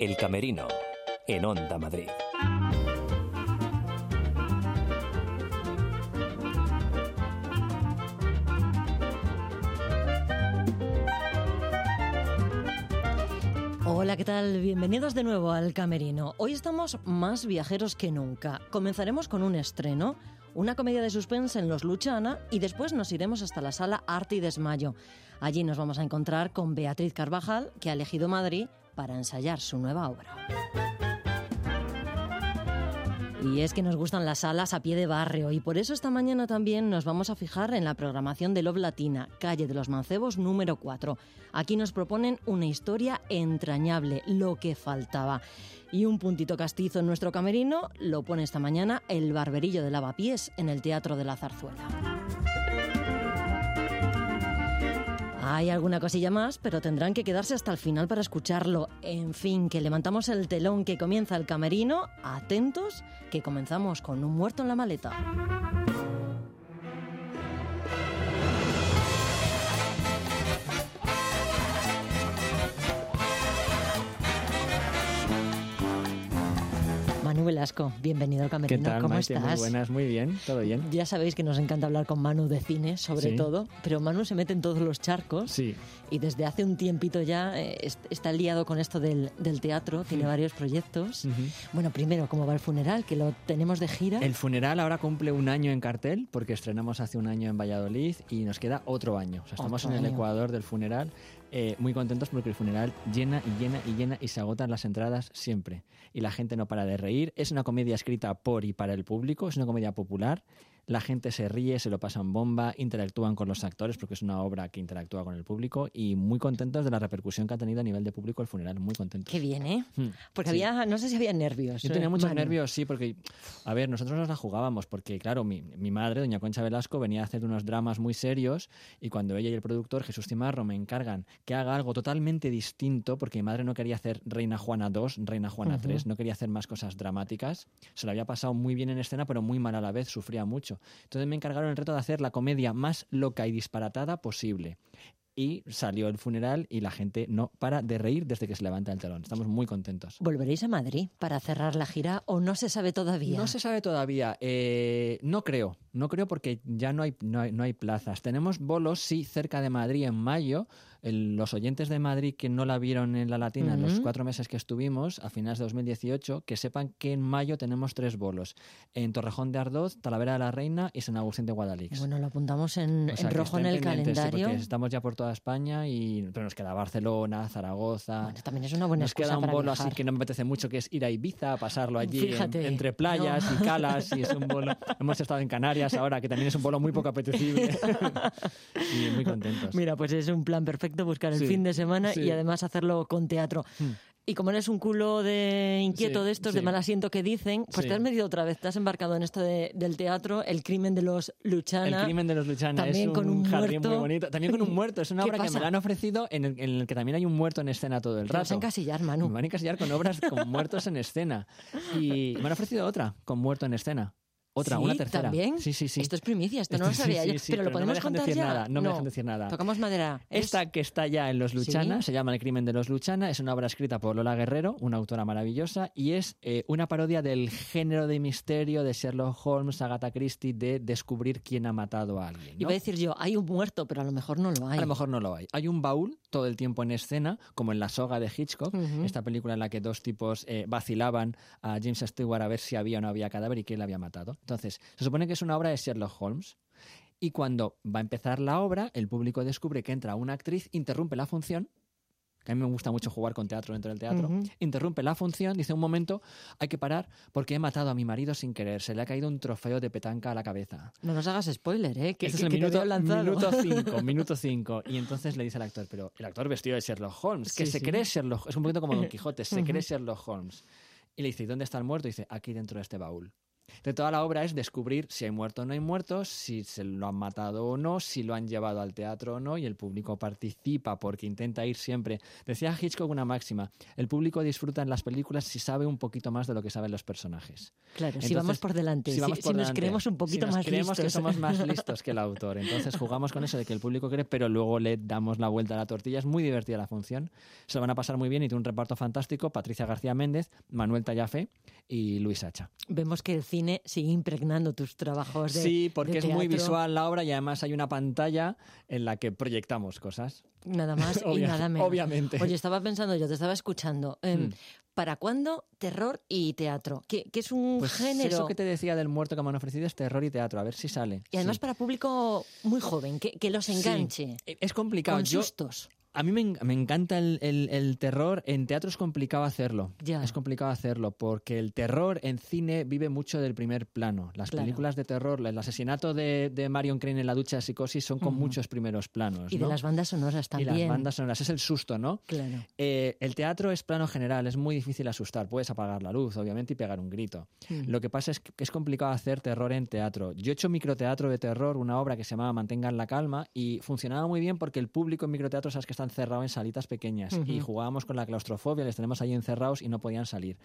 El Camerino, en Onda Madrid. Hola, ¿qué tal? Bienvenidos de nuevo al Camerino. Hoy estamos más viajeros que nunca. Comenzaremos con un estreno, una comedia de suspense en Los Luchana y después nos iremos hasta la sala Arte y Desmayo. Allí nos vamos a encontrar con Beatriz Carvajal, que ha elegido Madrid para ensayar su nueva obra. Y es que nos gustan las salas a pie de barrio y por eso esta mañana también nos vamos a fijar en la programación de Love Latina, calle de los Mancebos número 4. Aquí nos proponen una historia entrañable, lo que faltaba. Y un puntito castizo en nuestro camerino lo pone esta mañana el barberillo de lavapiés en el Teatro de la Zarzuela. Hay alguna cosilla más, pero tendrán que quedarse hasta el final para escucharlo. En fin, que levantamos el telón que comienza el camerino. Atentos, que comenzamos con un muerto en la maleta. Manu Velasco, bienvenido al Camerino. ¿Qué tal, ¿Cómo Maite? estás? Muy buenas, muy bien, todo bien. Ya sabéis que nos encanta hablar con Manu de cine, sobre Sí. todo, pero Manu se mete en todos los charcos Sí, y desde hace un tiempito ya eh, est- está liado con esto del, del teatro, tiene Mm. varios proyectos. Bueno, primero, ¿cómo va el funeral? Que lo tenemos de gira. el funeral ahora cumple un año en cartel porque estrenamos hace un año en Valladolid y nos queda otro año. O sea, estamos Otro en el año. ecuador del funeral, eh, muy contentos porque el funeral llena y llena y llena y se agotan las entradas siempre. Y la gente no para de reír. Es una comedia escrita por y para el público, es una comedia popular. La gente se ríe, se lo pasan bomba, interactúan con los actores porque es una obra que interactúa con el público y muy contentos de la repercusión que ha tenido a nivel de público el funeral, muy contentos. Qué bien, ¿eh? Hmm, Porque sí. había, no sé si había nervios. Yo eh, tenía muchos Manu. nervios, sí, porque, a ver, nosotros nos la jugábamos, porque, claro, mi, mi madre, doña Concha Velasco, venía a hacer unos dramas muy serios y cuando ella y el productor, Jesús Cimarro, me encargan que haga algo totalmente distinto, porque mi madre no quería hacer Reina Juana II, Reina Juana Ujú. III, no quería hacer más cosas dramáticas, se lo había pasado muy bien en escena, pero muy mal a la vez, sufría mucho. Entonces me encargaron el reto de hacer la comedia más loca y disparatada posible. Y salió el funeral y la gente no para de reír desde que se levanta el telón. Estamos muy contentos. ¿Volveréis a Madrid para cerrar la gira o no se sabe todavía? No se sabe todavía. Eh, no creo. No creo porque ya no hay, no hay, no hay plazas. Tenemos bolos, sí, cerca de Madrid en mayo. El- los oyentes de Madrid que no la vieron en la Latina en los Ujú. cuatro meses que estuvimos, a finales de 2018, que sepan que en mayo tenemos tres bolos. En Torrejón de Ardoz, Talavera de la Reina y San Agustín de Guadalix. Bueno, lo apuntamos en, O sea, en rojo en el sí, calendario. porque estamos ya por toda España, y, pero nos queda Barcelona, Zaragoza. Bueno, también es una buena Nos queda un para bolo viajar. así que no me apetece mucho, que es ir a Ibiza, pasarlo allí en- entre playas no. y calas, y es un bolo. Hemos estado en Canarias ahora, que también es un bolo muy poco apetecible. y muy contentos. Mira, pues es un plan perfecto buscar el Sí, fin de semana sí. y además hacerlo con teatro. Y como eres un culo de inquieto Sí, de estos, de mal asiento que dicen, pues te has metido otra vez, te has embarcado en esto de- del teatro, el crimen de los Luchana. El crimen de los Luchana También es un, con un jardín muerto. muy bonito. También con un muerto. Es una ¿Qué obra que pasa? me la han ofrecido en el, en el que también hay un muerto en escena todo el Te vas a rato. encasillar, Manu. Me van a encasillar con obras con muertos en escena. Y me han ofrecido otra con muerto en escena. Otra, ¿Sí? una tercera. ¿También? Sí, sí, sí. Esto es primicia, esto no lo sabía sí, yo. sí, sí, pero lo no me podemos contar decir ya. nada, no me dejan decir nada. Tocamos madera. Es- Esta que está ya en Los Luchana se llama El crimen de los Luchana, es una obra escrita por Lola Guerrero, una autora maravillosa, y es eh, una parodia del género de misterio de Sherlock Holmes, Agatha Christie, de descubrir quién ha matado a alguien. ¿no? Iba a decir yo, hay un muerto, pero a lo mejor no lo hay. A lo mejor no lo hay. Hay un baúl todo el tiempo en escena, como en La soga de Hitchcock, esta película en la que dos tipos eh, vacilaban a James Stewart a ver si había o no había cadáver y quién le había matado. Entonces, se supone que es una obra de Sherlock Holmes. Y cuando va a empezar la obra, el público descubre que entra una actriz, interrumpe la función, que a mí me gusta mucho jugar con teatro dentro del teatro, interrumpe la función, dice un momento, hay que parar porque he matado a mi marido sin querer, se le ha caído un trofeo de petanca a la cabeza. No nos hagas spoiler, ¿eh? Que, Este es el que minuto, veo lanzado. minuto cinco, minuto cinco. Y entonces le dice al actor, pero el actor vestido de Sherlock Holmes, que Sí, se sí. cree Sherlock es un poquito como Don Quijote, se cree Sherlock Holmes. Y le dice, ¿y dónde está el muerto? Y dice, aquí dentro de este baúl. De toda la obra es descubrir si hay muerto o no hay muertos, si se lo han matado o no, si lo han llevado al teatro o no, y el público participa porque intenta ir siempre. Decía Hitchcock una máxima, el público disfruta en las películas si sabe un poquito más de lo que saben los personajes. Claro, si vamos por delante, si, nos creemos un poquito si nos creemos que somos más listos que el autor. Entonces jugamos con eso de que el público cree, pero luego le damos la vuelta a la tortilla. Es muy divertida la función. Se lo van a pasar muy bien y tiene un reparto fantástico. Patricia García Méndez, Manuel Tallafe y Luis Hacha. Vemos que el cine sigue impregnando tus trabajos de Sí, porque es muy visual la obra y además hay una pantalla en la que proyectamos cosas. Nada más y nada menos. Obviamente. Oye, estaba pensando yo, te estaba escuchando. Em, hmm. ¿Para cuándo terror y teatro? ¿Qué, es un pues género? Eso que te decía del muerto que me han ofrecido es terror y teatro, a ver si sale. Y además para público muy joven, que, los enganche. Es complicado. Con sustos. A mí me, encanta el, terror. En teatro es complicado hacerlo. Es complicado hacerlo porque el terror en cine vive mucho del primer plano. Las películas de terror, el asesinato de, Marion Crane en la ducha de psicosis son con muchos primeros planos. Y de las bandas sonoras también. Y las bandas sonoras. Es el susto, ¿no? Claro. Eh, el teatro es plano general. Es muy difícil asustar. Puedes apagar la luz, obviamente, y pegar un grito. Lo que pasa es que es complicado hacer terror en teatro. Yo he hecho microteatro de terror, una obra que se llamaba Mantengan la calma, y funcionaba muy bien porque el público en microteatro, sabes que están cerrados en salitas pequeñas y jugábamos con la claustrofobia, les tenemos ahí encerrados y no podían salir.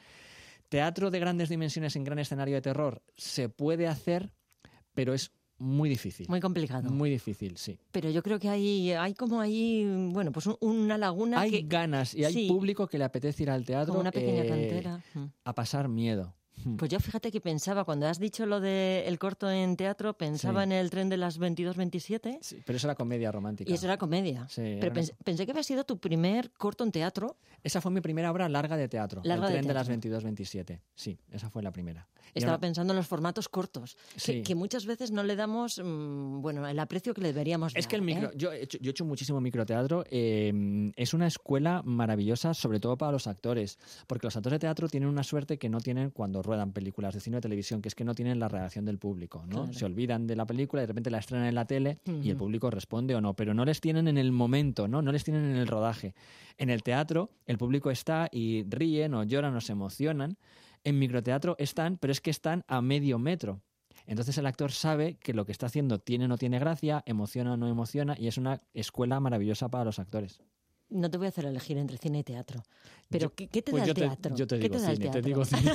Teatro de grandes dimensiones en gran escenario de terror se puede hacer, pero es muy difícil. Muy complicado. Muy difícil, sí. Pero yo creo que hay, hay como ahí, bueno, pues una laguna. Hay ganas y hay público que le apetece ir al teatro. una pequeña eh, cantera. A pasar miedo. Hmm. Pues yo fíjate que pensaba, cuando has dicho lo del corto en teatro, pensaba en el tren de las 22-27. Sí, pero eso era comedia romántica. Y eso era comedia. Sí, pero pensé, que había sido tu primer corto en teatro. Esa fue mi primera obra larga de teatro. el tren de, las 22-27. Sí, esa fue la primera. Estaba pensando en los formatos cortos, que, muchas veces no le damos mm, bueno el aprecio que le deberíamos dar. Es que el micro, ¿eh? yo, he hecho, yo he hecho muchísimo microteatro. Eh, es una escuela maravillosa, sobre todo para los actores, porque los actores de teatro tienen una suerte que no tienen cuando ruedan películas de cine o televisión, que es que no tienen la reacción del público, ¿no? Se olvidan de la película y de repente la estrenan en la tele y el público responde o no, pero no les tienen en el momento, ¿no? No les tienen en el rodaje. En el teatro, el público está y ríen o lloran o se emocionan. En microteatro están, pero es que están a medio metro. Entonces el actor sabe que lo que está haciendo tiene o no tiene gracia, emociona o no emociona, y es una escuela maravillosa para los actores no te voy a hacer elegir entre cine y teatro. Pero ¿qué, te pues da el teatro? yo te digo cine, te digo cine.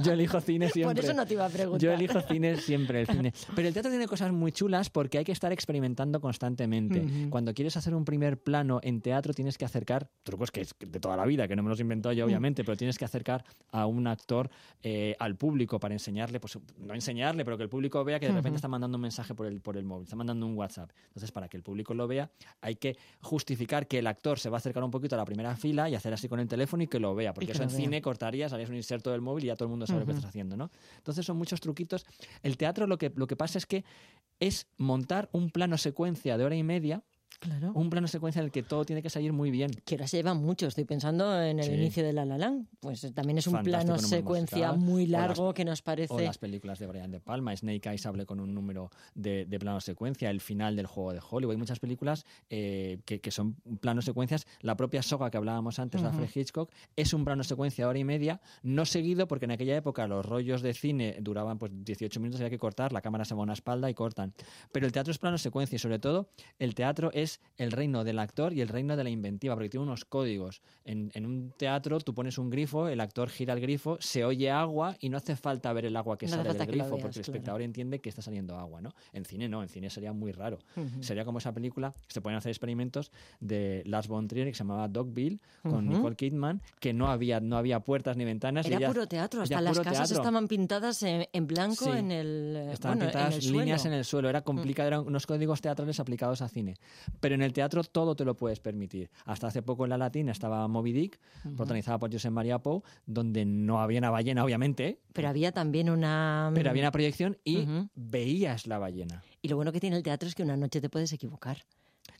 yo elijo cine siempre. Por eso no te iba a preguntar. Yo elijo cine siempre, el cine. Pero el teatro tiene cosas muy chulas porque hay que estar experimentando constantemente. Cuando quieres hacer un primer plano en teatro tienes que acercar, trucos que es de toda la vida, que no me los inventó yo mm. obviamente, pero tienes que acercar a un actor eh, al público para enseñarle, pues no enseñarle, pero que el público vea que de repente está mandando un mensaje por el, por el móvil, está mandando un WhatsApp. Entonces, para que el público lo vea, hay que justificar que el actor se va a acercar un poquito a la primera fila y hacer así con el teléfono y que lo vea, porque eso en cine cortarías, harías un inserto del móvil y ya todo el mundo sabe lo que estás haciendo, ¿no? Entonces son muchos truquitos. El teatro lo que, lo que pasa es que es montar un plano secuencia de hora y media Claro. Un plano secuencia en el que todo tiene que salir muy bien. Que ahora se lleva mucho. Estoy pensando en el inicio de La La Land. Pues también es un plano secuencia muy largo que nos parece. O las películas de Brian De Palma. Snake Eyes hable con un número de, de plano secuencia. El final del juego de Hollywood. Hay muchas películas eh, que, que, son planos secuencias. La propia soga que hablábamos antes, de Alfred Hitchcock, es un plano secuencia de hora y media. No seguido, porque en aquella época los rollos de cine duraban pues 18 minutos, había que cortar. La cámara se va a una espalda y cortan. Pero el teatro es plano secuencia y sobre todo el teatro es el reino del actor y el reino de la inventiva, porque tiene unos códigos. En, un teatro tú pones un grifo, el actor gira el grifo, se oye agua y no hace falta ver el agua que sale del grifo, porque el espectador entiende que está saliendo agua, ¿no? En cine no, en cine sería muy raro. Sería como esa película, se pueden hacer experimentos de Lars von Trier que se llamaba Dogville, con Nicole Kidman, que no había, no había puertas ni ventanas. Era puro teatro, hasta las casas estaban pintadas en, blanco en el Estaban pintadas líneas en el suelo, era complicado, eran unos códigos teatrales aplicados a cine. Pero en el teatro todo te lo puedes permitir. Hasta hace poco en la Latina estaba Moby Dick, protagonizada por José María Pou, donde no había una ballena, obviamente. Pero había también una... Pero había una proyección y veías la ballena. Y lo bueno que tiene el teatro es que una noche te puedes equivocar.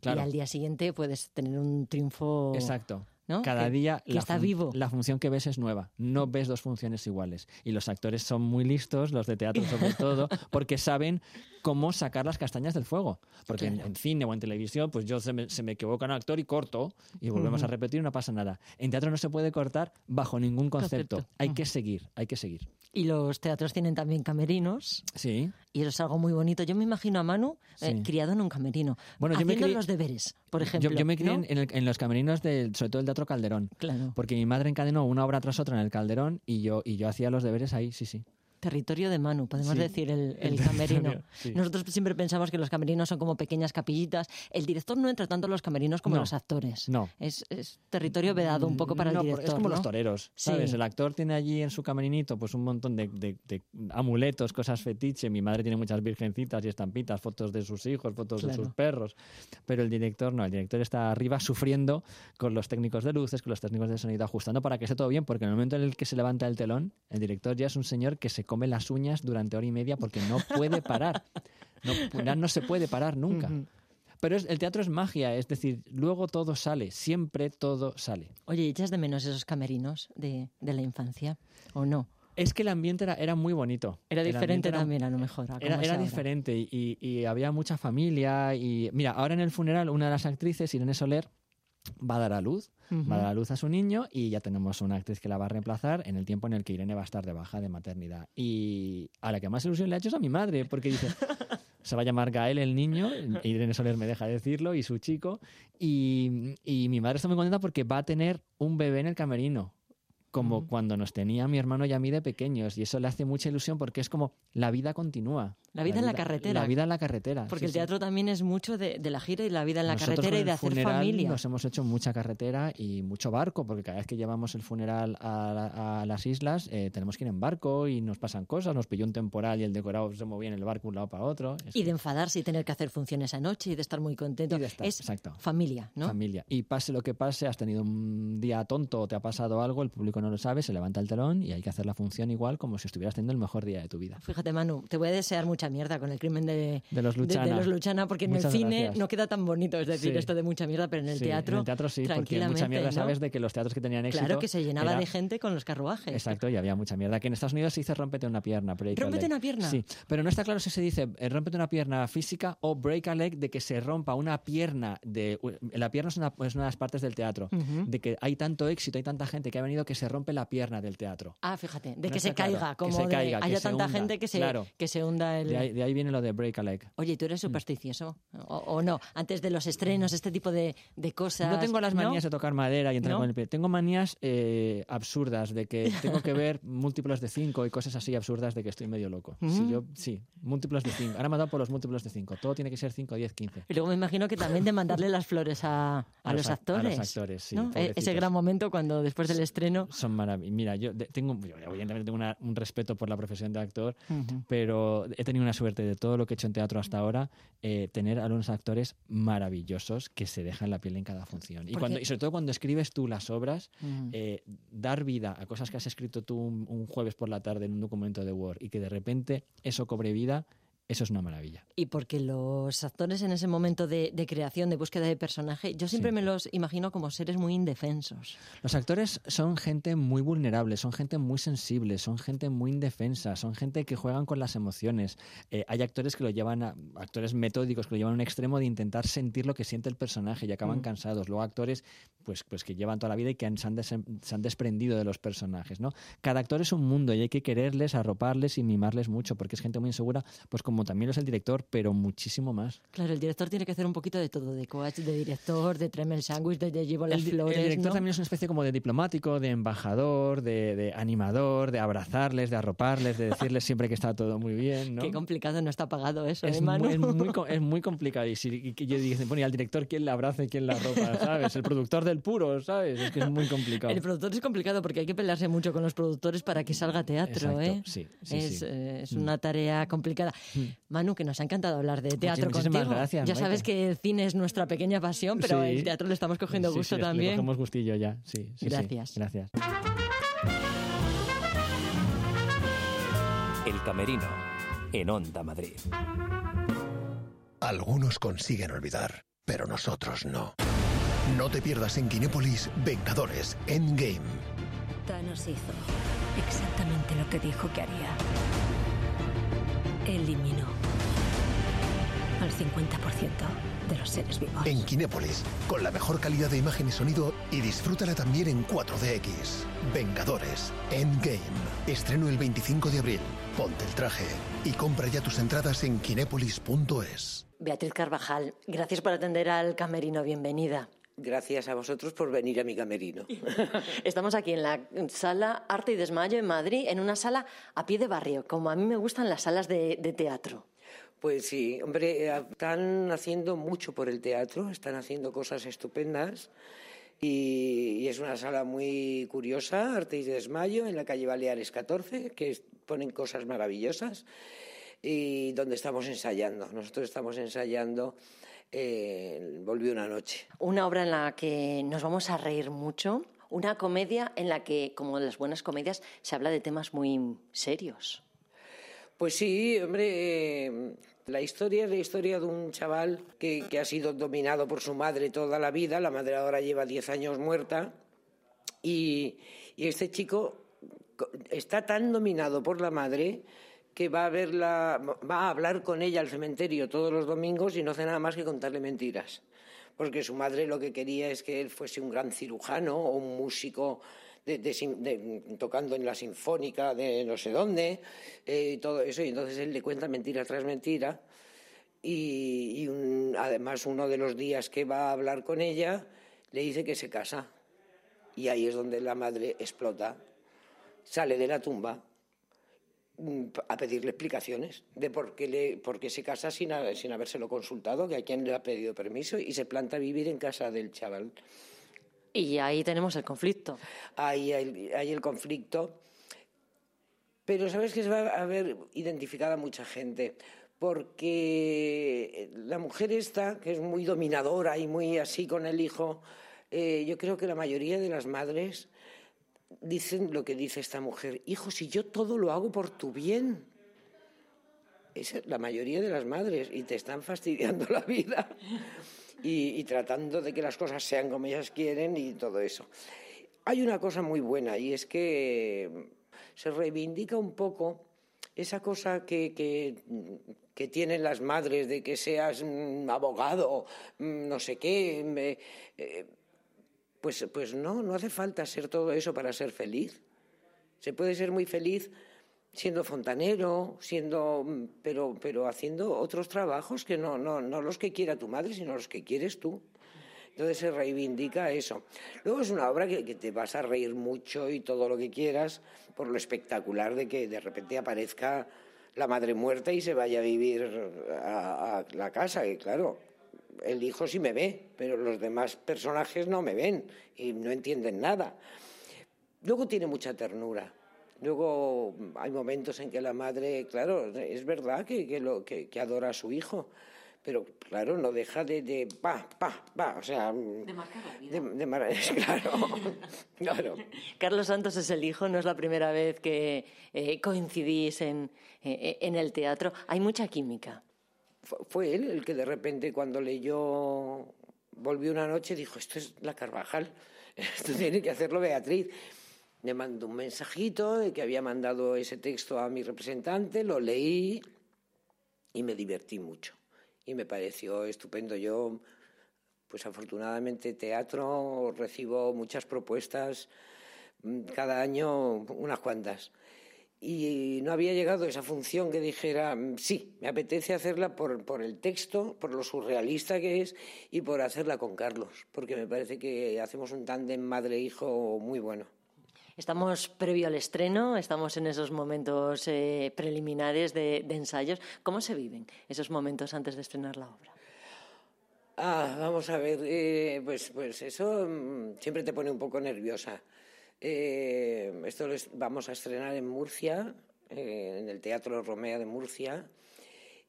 Y al día siguiente puedes tener un triunfo... Exacto. Cada día la, está vivo. la función que ves es nueva. No ves dos funciones iguales. Y los actores son muy listos, los de teatro sobre todo, porque saben cómo sacar las castañas del fuego. Porque en, Claro. en cine o en televisión, pues yo se me, se me equivoca un actor y corto y volvemos a repetir y no pasa nada. En teatro no se puede cortar bajo ningún concepto. Concepto. Hay que seguir, hay que seguir. Y los teatros tienen también camerinos. Sí. Y eso es algo muy bonito. Yo me imagino a Manu eh, Sí. criado en un camerino, Bueno, yo me haciendo los deberes, por ejemplo. Yo, me crié ¿no? en, en el- en los camerinos, del, sobre todo el Teatro Calderón. Claro. Porque mi madre encadenó una obra tras otra en el Calderón y yo, y yo hacía los deberes ahí, sí, sí. Territorio de Manu, podemos Sí, decir, el, el el camerino. sí. Nosotros siempre pensamos que los camerinos son como pequeñas capillitas. El director no entra tanto en los camerinos como No, los actores. no. Es, es territorio vedado un poco para No, el director. Es como ¿no? los toreros, Sí. ¿sabes? El actor tiene allí en su camerinito pues un montón de, de- de amuletos, cosas fetiche. Mi madre tiene muchas virgencitas y estampitas, fotos de sus hijos, fotos de Claro. sus perros. Pero el director no, el director está arriba sufriendo con los técnicos de luces, con los técnicos de sonido, ajustando para que esté todo bien, porque en el momento en el que se levanta el telón, el director ya es un señor que se come las uñas durante hora y media porque no puede parar. No, se puede parar nunca. Pero es- el teatro es magia, es decir, luego todo sale, siempre todo sale. Oye, ¿echas de menos esos camerinos de, de la infancia o no? Es que el ambiente era, era muy bonito. Era diferente era- también, a lo mejor. a Era, diferente y, y había mucha familia. Y mira, ahora en el funeral, una de las actrices, Irene Soler, va a dar a luz. Va a dar a luz a su niño y ya tenemos una actriz que la va a reemplazar en el tiempo en el que Irene va a estar de baja de maternidad. Y a la que más ilusión le ha hecho es a mi madre, porque dice, se va a llamar Gael el niño, Irene Soler me deja decirlo, y su chico. Y, y mi madre está muy contenta porque va a tener un bebé en el camerino. Como cuando nos tenía mi hermano y a mí de pequeños. Y eso le hace mucha ilusión porque es como la vida continúa. La vida en la carretera. La vida en la carretera. Porque sí, el sí. teatro también es mucho de, de la gira y la vida en la Nosotros carretera y de hacer funeral familia. Nos hemos hecho mucha carretera y mucho barco, porque cada vez que llevamos el funeral a, la- a las islas eh, tenemos que ir en barco y nos pasan cosas. Nos pilló un temporal y el decorado se movía en el barco de un lado para otro. Es Y de enfadarse y tener que hacer funciones anoche y de estar muy contento. Y de estar, es exacto. familia, ¿no? familia. Y pase lo que pase, has tenido un día tonto o te ha pasado algo, el público no lo sabe, se levanta el telón y hay que hacer la función igual como si estuvieras teniendo el mejor día de tu vida. Fíjate, Manu, te voy a desear mucha mierda con el crimen de, De los de- Luchana. de los Luchana, porque en Muchas el cine gracias. no queda tan bonito, es decir, Sí. esto de mucha mierda, pero en el Sí, teatro. En el teatro sí, porque mucha mierda ¿no? sabes de que los teatros que tenían éxito. Claro que se llenaba era- de gente con los carruajes. Exacto, y había mucha mierda. Que en Estados Unidos se dice rómpete una pierna. break a ¿Rómpete leg. una pierna? Sí, pero no está claro si se dice eh, rómpete una pierna física o break a leg de que se rompa una pierna. de La pierna es una, es una de las partes del teatro. Ujú. De que hay tanto éxito, hay tanta gente que ha venido que se rompe la pierna del teatro. Ah, fíjate, de No que se está claro, caiga, que como se de caiga, haya tanta hunda, gente que se, claro. que se hunda el... De ahí, de ahí viene lo de break a leg. Oye, ¿tú eres supersticioso? O, o no? Antes de los estrenos, este tipo de, de cosas... No tengo las ¿no? manías de tocar madera y entrar ¿No? con el pie. Tengo manías eh, absurdas de que tengo que ver múltiplos de 5 y cosas así absurdas de que estoy medio loco. Mm. Si yo, sí, múltiplos de 5. Ahora me ha dado por los múltiplos de 5. Todo tiene que ser 5, 10, 15. Y luego me imagino que también de mandarle las flores a, a A los los ac- a actores. los actores, sí. E- Ese gran momento cuando después del estreno... Son maravillosos. Mira, yo tengo, yo evidentemente tengo una- un respeto por la profesión de actor, pero he tenido una suerte de todo lo que he hecho en teatro hasta ahora, eh, tener a unos actores maravillosos que se dejan la piel en cada función. Y, cuando, y sobre todo cuando escribes tú las obras, eh, dar vida a cosas que has escrito tú un, un jueves por la tarde en un documento de Word y que de repente eso cobre vida, eso es una maravilla. Y porque los actores en ese momento de, de creación, de búsqueda de personaje, yo siempre Sí. me los imagino como seres muy indefensos. Los actores son gente muy vulnerable, son gente muy sensible, son gente muy indefensa, son gente que juegan con las emociones. Eh, hay actores que lo llevan a, actores metódicos que lo llevan a un extremo de intentar sentir lo que siente el personaje y acaban Mm. cansados. Luego actores pues, pues que llevan toda la vida y que han- se, han des- se han desprendido de los personajes. ¿no? Cada actor es un mundo y hay que quererles, arroparles y mimarles mucho porque es gente muy insegura, pues como también lo es el director, pero muchísimo más. Claro, el director tiene que hacer un poquito de todo, de coach, de director, de tremel sándwich, de, de llevo las el, flores, el director ¿no? también es una especie como de diplomático, de embajador, de, de animador, de abrazarles, de arroparles, de decirles siempre que está todo muy bien, ¿no? Qué complicado, no está pagado eso, es, ¿eh, muy, es, muy, co- es muy complicado. Y, si, y yo dije, bueno, y al director quién le abraza y quién la arropa, ¿sabes? El productor del puro, ¿sabes? Es que es muy complicado. El productor es complicado porque hay que pelearse mucho con los productores para que salga teatro, Exacto, ¿eh? sí, sí, es sí. Mm. eh, es una tarea complicada. Manu, que nos ha encantado hablar de teatro muchísimas contigo. gracias, ya Maite. sabes que el cine es nuestra pequeña pasión, pero Sí. el teatro le estamos cogiendo Sí, gusto sí, que Le también. cogemos gustillo ya, sí. sí, sí. Gracias. Gracias. El Camerino, en Onda Madrid. Algunos consiguen olvidar, pero nosotros no. No te pierdas en Kinépolis Vengadores Endgame. Thanos hizo exactamente lo que dijo que haría. Eliminó al 50% de los seres vivos. En Kinépolis, con la mejor calidad de imagen y sonido y disfrútala también en 4DX. Vengadores, Endgame. Estreno el 25 de abril. Ponte el traje y compra ya tus entradas en kinépolis.es. Beatriz Carvajal, gracias por atender al camerino. Bienvenida. Gracias a vosotros por venir a mi camerino. Estamos aquí en la sala Arte y Desmayo en Madrid, en una sala a pie de barrio, como a mí me gustan las salas de, de teatro. Pues sí, hombre, eh, están haciendo mucho por el teatro, están haciendo cosas estupendas y, es una sala muy curiosa, Arte y Desmayo, en la calle Baleares 14, que ponen cosas maravillosas y donde estamos ensayando. Nosotros estamos ensayando eh, Volvió una noche. Una obra en la que nos vamos a reír mucho, una comedia en la que, como en las buenas comedias, se habla de temas muy serios. Pues sí, hombre, eh, la historia es la historia de un chaval que, que ha sido dominado por su madre toda la vida. La madre ahora lleva 10 años muerta. Y, y este chico co- está tan dominado por la madre que va a verla, va a hablar con ella al cementerio todos los domingos y no hace nada más que contarle mentiras. Porque su madre lo que quería es que él fuese un gran cirujano o un músico de- de de- tocando en la sinfónica de no sé dónde, eh, y todo eso. Y entonces él le cuenta mentira tras mentira. Y, y un- además uno de los días que va a hablar con ella le dice que se casa. Y ahí es donde la madre explota, sale de la tumba a pedirle explicaciones de por qué, le, por qué se casa sin, ha- sin habérselo consultado, que a quién le ha pedido permiso, y se planta a vivir en casa del chaval. Y ahí tenemos el conflicto. Ahí hay, hay el conflicto. Pero sabes que se va a ver identificada mucha gente, porque la mujer esta, que es muy dominadora y muy así con el hijo, eh, yo creo que la mayoría de las madres dicen lo que dice esta mujer, hijo, si yo todo lo hago por tu bien. Es la mayoría de las madres y te están fastidiando la vida y, tratando de que las cosas sean como ellas quieren y todo eso. Hay una cosa muy buena y es que se reivindica un poco esa cosa que, que, tienen las madres de que seas mm, abogado, mm, no sé qué. Pues, pues no, no hace falta ser todo eso para ser feliz. Se puede ser muy feliz siendo fontanero, siendo, pero, pero haciendo otros trabajos que no, no, no los que quiera tu madre, sino los que quieres tú. Entonces se reivindica eso. Luego es una obra que, que te vas a reír mucho y todo lo que quieras por lo espectacular de que de repente aparezca la madre muerta y se vaya a vivir a, a la casa. Y claro, el hijo sí me ve, pero los demás personajes no me ven y no entienden nada. Luego tiene mucha ternura. Luego hay momentos en que la madre, claro, es verdad que, que lo, que, que adora a su hijo, pero claro, no deja de, de pa, pa, pa, o sea... De marcar la vida. De, de mar- claro, claro. Carlos Santos es el hijo, no es la primera vez que eh, coincidís en, eh, en el teatro. Hay mucha química. Fu- Fue él el que de repente cuando leyó Volvió una noche dijo, esto es la Carvajal, esto tiene que hacerlo Beatriz. Me mandó un mensajito de que había mandado ese texto a mi representante, lo leí y me divertí mucho. Y me pareció estupendo. Yo, pues afortunadamente, teatro, recibo muchas propuestas, mm, cada año unas cuantas. Y no había llegado esa función que dijera, mm, sí, me apetece hacerla por, por el texto, por lo surrealista que es y por hacerla con Carlos, porque me parece que hacemos un tándem madre-hijo muy bueno. Estamos previo al estreno, estamos en esos momentos eh, preliminares de, de ensayos. ¿Cómo se viven esos momentos antes de estrenar la obra? Ah, vamos a ver, eh, pues, pues eso mm, siempre te pone un poco nerviosa. Eh, esto lo vamos a estrenar en Murcia, eh, en el Teatro Romea de Murcia.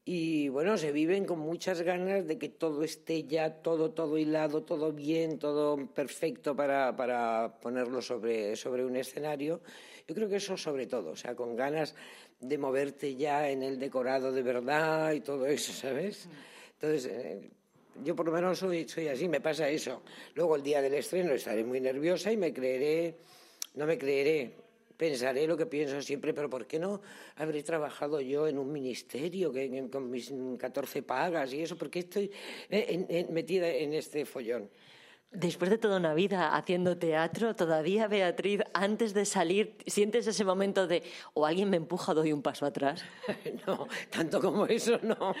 Y bueno, se viven con muchas ganas de que todo esté ya, todo, todo hilado, todo bien, todo perfecto para, para ponerlo sobre, sobre un escenario. Yo creo que eso sobre todo, o sea, con ganas de moverte ya en el decorado de verdad y todo eso, ¿sabes? Entonces, eh, yo por lo menos soy, soy así, me pasa eso. Luego el día del estreno estaré muy nerviosa y me creeré, no me creeré, pensaré lo que pienso siempre, pero ¿por qué no habré trabajado yo en un ministerio que, con mis 14 pagas y eso? ¿Por qué estoy eh, metida en este follón? Después de toda una vida haciendo teatro, todavía Beatriz, antes de salir, ¿sientes ese momento de o alguien me empuja, doy un paso atrás? No, tanto como eso no.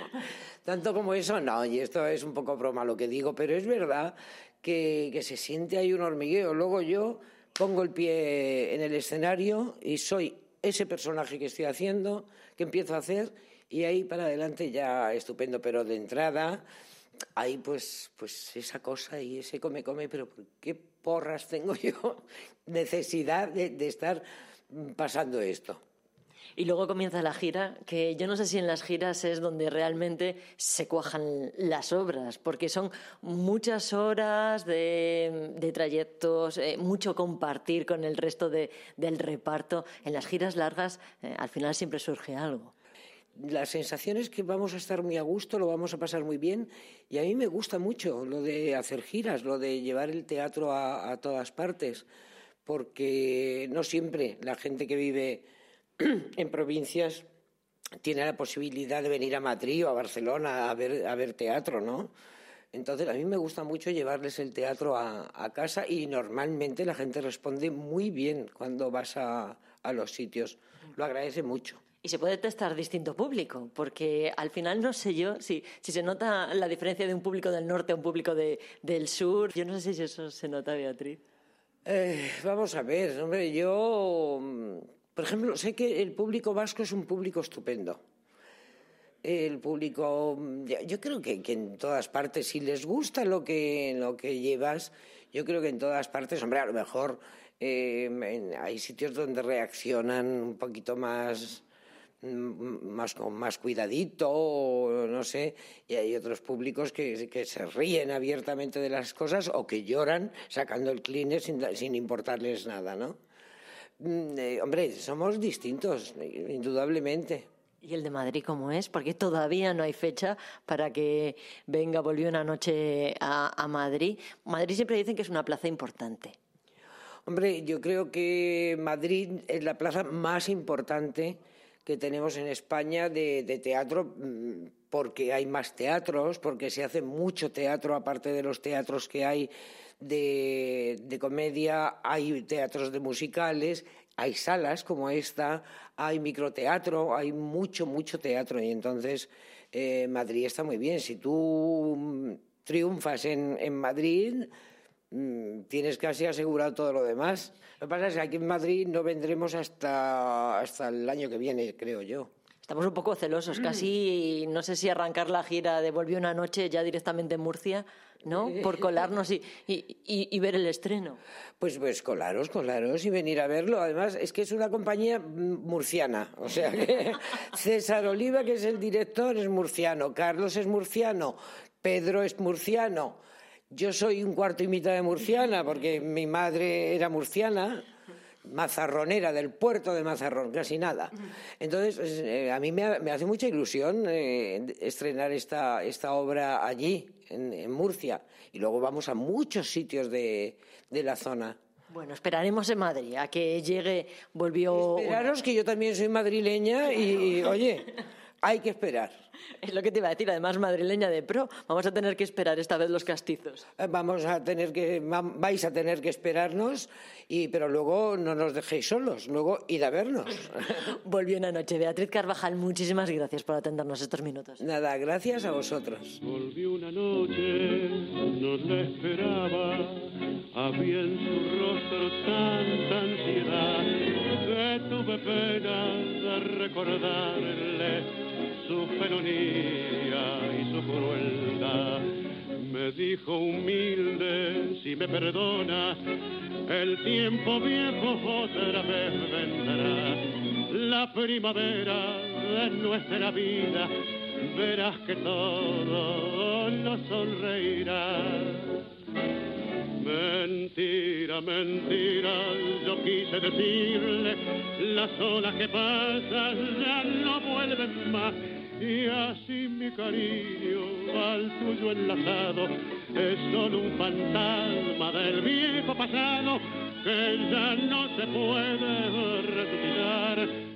Tanto como eso no. Y esto es un poco broma lo que digo, pero es verdad que, que se siente ahí un hormigueo. Luego yo pongo el pie en el escenario y soy ese personaje que estoy haciendo, que empiezo a hacer, y ahí para adelante ya estupendo. Pero de entrada hay pues, pues esa cosa y ese come, come, pero ¿por qué porras tengo yo necesidad de estar pasando esto? Y luego comienza la gira, que yo no sé si en las giras es donde realmente se cuajan las obras, porque son muchas horas de, trayectos, eh, mucho compartir con el resto de, del reparto. En las giras largas, eh, al final siempre surge algo la sensación es que vamos a estar muy a gusto, lo vamos a pasar muy bien y a mí me gusta mucho lo de hacer giras, lo de llevar el teatro a, todas partes, porque no siempre la gente que vive en provincias tiene la posibilidad de venir a Madrid o a Barcelona a ver, a ver teatro, ¿no? Entonces, a mí me gusta mucho llevarles el teatro a, casa y normalmente la gente responde muy bien cuando vas a los sitios. Lo agradece mucho. Y se puede testar distinto público, porque al final no sé yo si, si se nota la diferencia de un público del norte a un público de, del sur. Yo no sé si eso se nota, Beatriz. Eh, vamos a ver, hombre, yo, por ejemplo, sé que el público vasco es un público estupendo. El público, yo creo que, en todas partes, si les gusta lo que, lo que llevas, yo creo que en todas partes, hombre, a lo mejor eh, hay sitios donde reaccionan un poquito más Mm, más con más cuidadito, no sé, y hay otros públicos que, que, se ríen abiertamente de las cosas o que lloran sacando el cleaner sin, sin importarles nada, ¿no? Mm, eh, hombre, somos distintos, indudablemente. ¿Y el de Madrid cómo es? Porque todavía no hay fecha para que venga, volvió una noche a, a Madrid. Madrid siempre dicen que es una plaza importante. Hombre, yo creo que Madrid es la plaza más importante que tenemos en España de, teatro mm, porque hay más teatros, porque se hace mucho teatro aparte de los teatros que hay de, comedia, hay teatros de musicales, hay salas como esta, hay microteatro, hay mucho, mucho teatro y entonces eh, Madrid está muy bien. Si tú mm, triunfas en, en Madrid, Mm, tienes casi asegurado todo lo demás. Lo que pasa es que aquí en Madrid no vendremos hasta, hasta el año que viene, creo yo. Estamos un poco celosos, casi no sé si arrancar la gira de Volvió una noche ya directamente en Murcia, ¿no? Por colarnos y, y, y, ver el estreno. Pues, pues colaros, colaros y venir a verlo. Además, es que es una compañía murciana. O sea que César Oliva, que es el director, es murciano. Carlos es murciano. Pedro es murciano. Yo soy un cuarto y mitad de murciana porque mi madre era murciana, mazarronera del puerto de Mazarrón, casi nada. Entonces, eh, a mí me, hace mucha ilusión eh, estrenar esta, esta obra allí, en, Murcia. Y luego vamos a muchos sitios de, de la zona. Bueno, esperaremos en Madrid a que llegue, volvió... Esperaros que yo también soy madrileña y oye, hay que esperar. Es lo que te iba a decir, además madrileña de pro, vamos a tener que esperar esta vez los castizos. Eh, vamos a tener que, vais a tener que esperarnos, y, pero luego no nos dejéis solos, luego id a vernos. Volvió una noche. Beatriz Carvajal, muchísimas gracias por atendernos estos minutos. Nada, gracias a vosotros. Volvió una noche, no le esperaba, había en su rostro tanta ansiedad, que tuve pena de recordarle su felonía y su crueldad. Me dijo humilde, si me perdona, el tiempo viejo otra vez vendrá. La primavera de nuestra vida, verás que todo nos sonreirá. Mentira, mentira, yo quise decirle, las olas que pasan ya no vuelven más y así mi cariño al tuyo enlazado es solo un fantasma del viejo pasado que ya no se puede resucitar.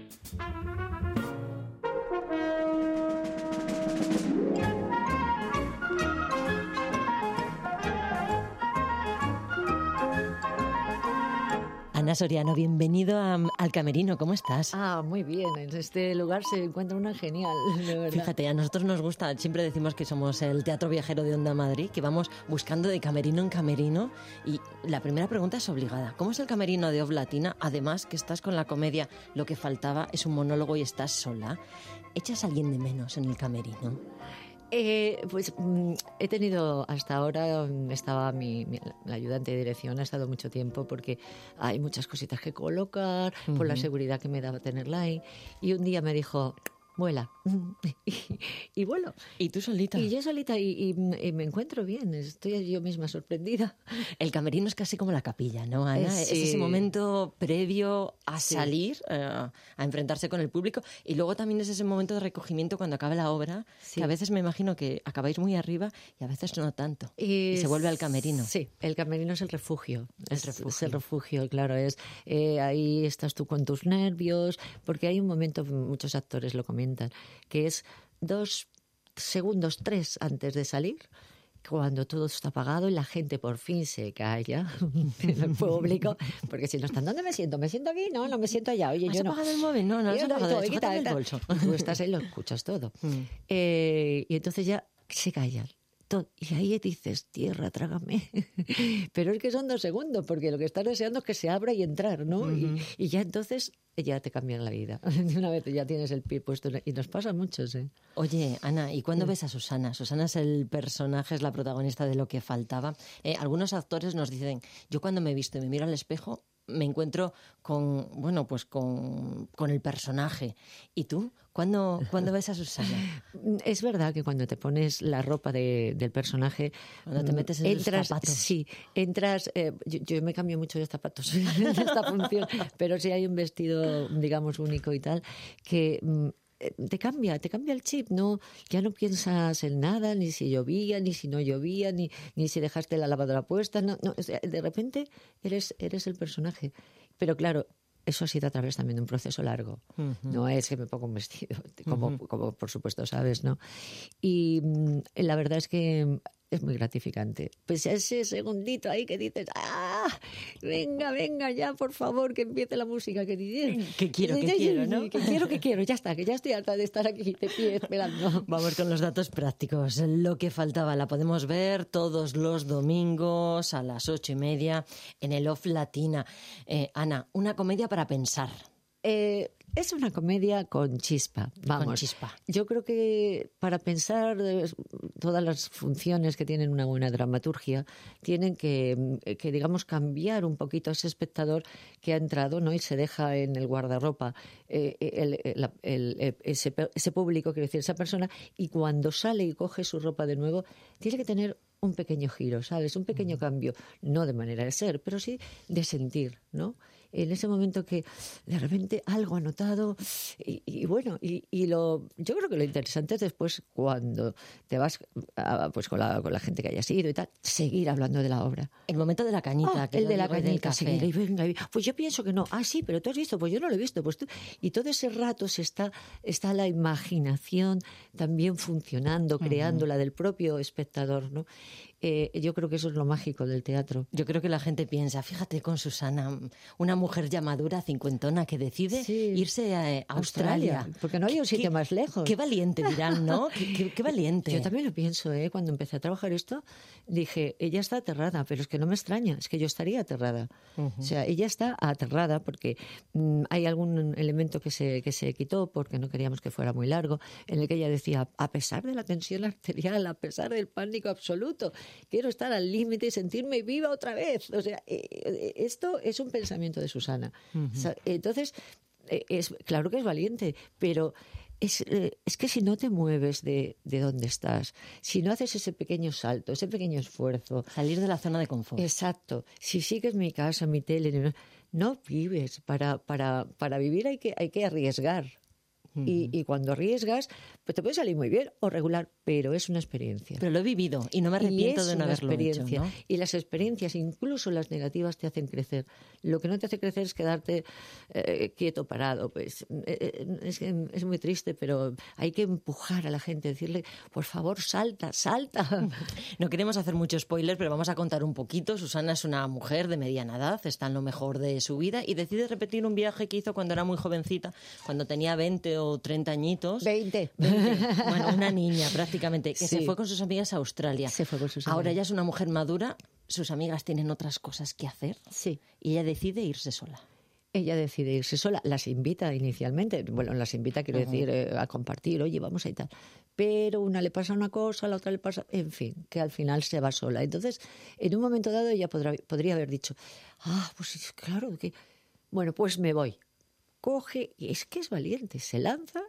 Ana Soriano, bienvenido a- al Camerino, ¿cómo estás? Ah, muy bien. En este lugar se encuentra una genial, de verdad. Fíjate, a nosotros nos gusta, siempre decimos que somos el teatro viajero de Onda Madrid, que vamos buscando de camerino en camerino. Y la primera pregunta es obligada. ¿Cómo es el camerino de Oblatina? Además, que estás con la comedia, lo que faltaba es un monólogo y estás sola. ¿Echas a alguien de menos en el camerino? Eh, pues mm, he tenido hasta ahora, mm, estaba mi, mi- la ayudante de dirección, ha estado mucho tiempo porque hay muchas cositas que colocar, por la seguridad que me daba tenerla ahí. Y un día me dijo, vuela. y, y vuelo. ¿Y tú solita? Y yo solita y, y- y me encuentro bien, estoy yo misma sorprendida. El camerino es casi como la capilla, ¿no, Ana? Eh, Es sí. ese momento previo a Sí. salir, eh, a enfrentarse con el público. Y luego también es ese momento de recogimiento cuando acaba la obra, Sí. que a veces me imagino que acabáis muy arriba y a veces no tanto. Y, Y se vuelve al camerino. Sí, el camerino es el refugio. El es, refugio. es el refugio, claro. Es, eh, ahí estás tú con tus nervios, porque hay un momento, muchos actores lo comentan, que es dos segundos, tres antes de salir, cuando todo está apagado y la gente por fin se calla en el público, porque si no están, ¿dónde me siento? ¿Me siento aquí? No, no me siento allá. Oye, ¿Has yo no. apagado el móvil? No, no has no, apagado. todo, Sujátame quita, el bolso. Tú estás ahí, lo escuchas todo. Eh, y entonces ya se callan. Y ahí dices, tierra, trágame. Pero es que son dos segundos, porque lo que estás deseando es que se abra y entrar, ¿no? y, y ya entonces ya te cambian la vida. De una vez ya tienes el pie puesto. Y nos pasa muchos, ¿eh? Oye, Ana, ¿y cuándo ves a Susana? Susana es el personaje, es la protagonista de lo que faltaba. Eh, algunos actores nos dicen, yo cuando me he visto y me miro al espejo, me encuentro con, bueno, pues con, con el personaje. ¿Y tú? ¿Cuándo, ¿Cuándo ves a Susana? Es verdad que cuando te pones la ropa de- del personaje, Cuando te mm, metes en entras, zapatos. sí, entras. eh, yo, yo me cambio mucho de zapatos en esta función, pero sí hay un vestido, digamos, único y tal que mm, te cambia, te cambia el chip, no, ya no piensas en nada, ni si llovía, ni si no llovía, ni, ni si dejaste la lavadora puesta, no, no, o sea, de repente eres, eres el personaje. Pero claro, eso ha sido a través también de un proceso largo. No es que me pongo un vestido, como, como por supuesto sabes, ¿no? Y mm, la verdad es que es muy gratificante. Pues ese segundito ahí que dices, ¡ah! Venga, venga, ya, por favor, que empiece la música. Que, dices, Que quiero, que quiero, ¿no? Que quiero, que quiero, ya está, que ya estoy harta de estar aquí de pie esperando. Vamos con los datos prácticos. Lo que faltaba la podemos ver todos los domingos a las ocho y media en el Off Latina. Eh, Ana, una comedia para pensar. Eh, es una comedia con chispa, vamos. chispa. Yo creo que para pensar eh, todas las funciones que tienen una buena dramaturgia tienen que, mm, que, digamos, cambiar un poquito a ese espectador que ha entrado ¿no? y se deja en el guardarropa eh, el- el- ese, ese público, quiero decir, esa persona, y cuando sale y coge su ropa de nuevo, tiene que tener un pequeño giro, ¿sabes? Un pequeño cambio, no de manera de ser, pero sí de sentir, ¿no? En ese momento que de repente algo ha notado y, y bueno, y, y lo, yo creo que lo interesante es después cuando te vas a- pues con la, con la gente que hayas ido y tal, seguir hablando de la obra. El momento de la cañita. Ah, que el de la cañita, seguir, y venga, y- pues yo pienso que no. Ah, sí, pero tú has visto, pues yo no lo he visto. Pues tú... Y todo ese rato se está, está la imaginación también funcionando, creando la del propio espectador, ¿no? Eh, yo creo que eso es lo mágico del teatro. Yo creo que la gente piensa, fíjate con Susana, una mujer ya madura, cincuentona, que decide Sí. irse a, eh, Australia. Australia, porque no hay un sitio más lejos. Qué valiente dirán, ¿no? Qué, qué- qué valiente. Yo también lo pienso, ¿eh? Cuando empecé a trabajar esto, dije, ella está aterrada, pero es que no me extraña, es que yo estaría aterrada. O sea, ella está aterrada porque mm, hay algún elemento que se, que se quitó porque no queríamos que fuera muy largo, en el que ella decía, a pesar de la tensión arterial, a pesar del pánico absoluto, quiero estar al límite y sentirme viva otra vez. O sea, eh, eh, esto es un pensamiento de Susana. O sea, entonces, eh, es, claro que es valiente, pero es, eh, es que si no te mueves de, de donde estás, si no haces ese pequeño salto, ese pequeño esfuerzo, Salir de la zona de confort. exacto, si sigues mi casa, mi tele, no, no vives. Para, para, para vivir hay que, hay que arriesgar. Y, y cuando arriesgas, pues te puede salir muy bien o regular, pero es una experiencia. Pero lo he vivido y no me Y arrepiento es de no una haberlo hecho. experiencia. ¿no? Y las experiencias, incluso las negativas, te hacen crecer. Lo que no te hace crecer es quedarte eh, quieto, parado. Pues eh, eh, es, es muy triste, pero hay que empujar a la gente, decirle, por favor, salta, salta. No queremos hacer mucho spoiler, pero vamos a contar un poquito. Susana es una mujer de mediana edad, está en lo mejor de su vida y decide repetir un viaje que hizo cuando era muy jovencita, cuando tenía 20 o 30 añitos. 20. 20. Bueno, una niña prácticamente, que se fue con sus amigas a Australia. Se fue con sus Ahora amigas. ya es una mujer madura, sus amigas tienen otras cosas que hacer Sí. y ella decide irse sola. Ella decide irse sola, las invita inicialmente, bueno, las invita, quiero decir, eh, a compartir, oye, vamos a y tal. Pero una le pasa una cosa, la otra le pasa, en fin, que al final se va sola. Entonces, en un momento dado ella podrá- podría haber dicho, ah, pues es claro, que, bueno, pues me voy. Coge, y es que es valiente, se lanza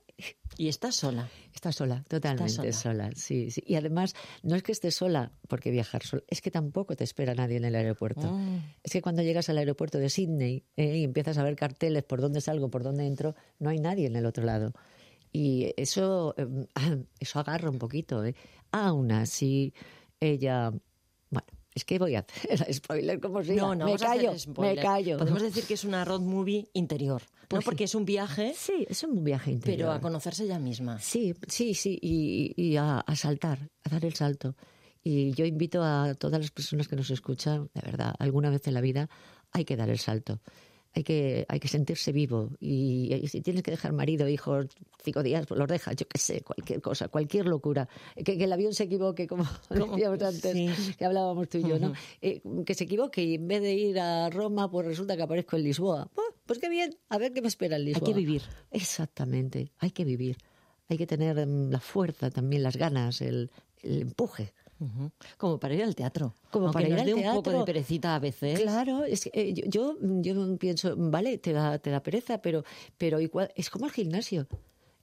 Y está sola. Está sola, totalmente sola. sola. Sí, sí. Y además, no es que esté sola porque viajar sola, es que tampoco te espera nadie en el aeropuerto. Mm. Es que cuando llegas al aeropuerto de Sydney eh, y empiezas a ver carteles por dónde salgo, por dónde entro, no hay nadie en el otro lado. Y eso, eh, eso agarra un poquito. ¿eh? Aún así, ella. Es que voy a hacer spoiler como si No, no me callo, me callo. Podemos decir que es una road movie interior, ¿no? Pues sí. Porque es un viaje, Sí, es un viaje interior. pero a conocerse ella misma. Sí, sí, sí, y, y a, a saltar, a dar el salto. Y yo invito a todas las personas que nos escuchan, de verdad, alguna vez en la vida hay que dar el salto. Hay que, hay que sentirse vivo. Y, y si tienes que dejar marido, hijos, cinco días, pues los dejas, yo qué sé, cualquier cosa, cualquier locura. Que, que el avión se equivoque, como decíamos antes, Sí. que hablábamos tú y yo, ¿no? Eh, que se equivoque y en vez de ir a Roma, pues resulta que aparezco en Lisboa. Pues, pues qué bien, a ver qué me espera en Lisboa. que vivir. Exactamente, hay que vivir. Hay que tener em, la fuerza, también las ganas, el, el empuje. Como para ir al teatro. Como Aunque para ir al dé un poco teatro. de perecita a veces. Claro, es que, eh, yo, yo, yo pienso, vale, te da, te da pereza, pero, pero igual, es como el gimnasio.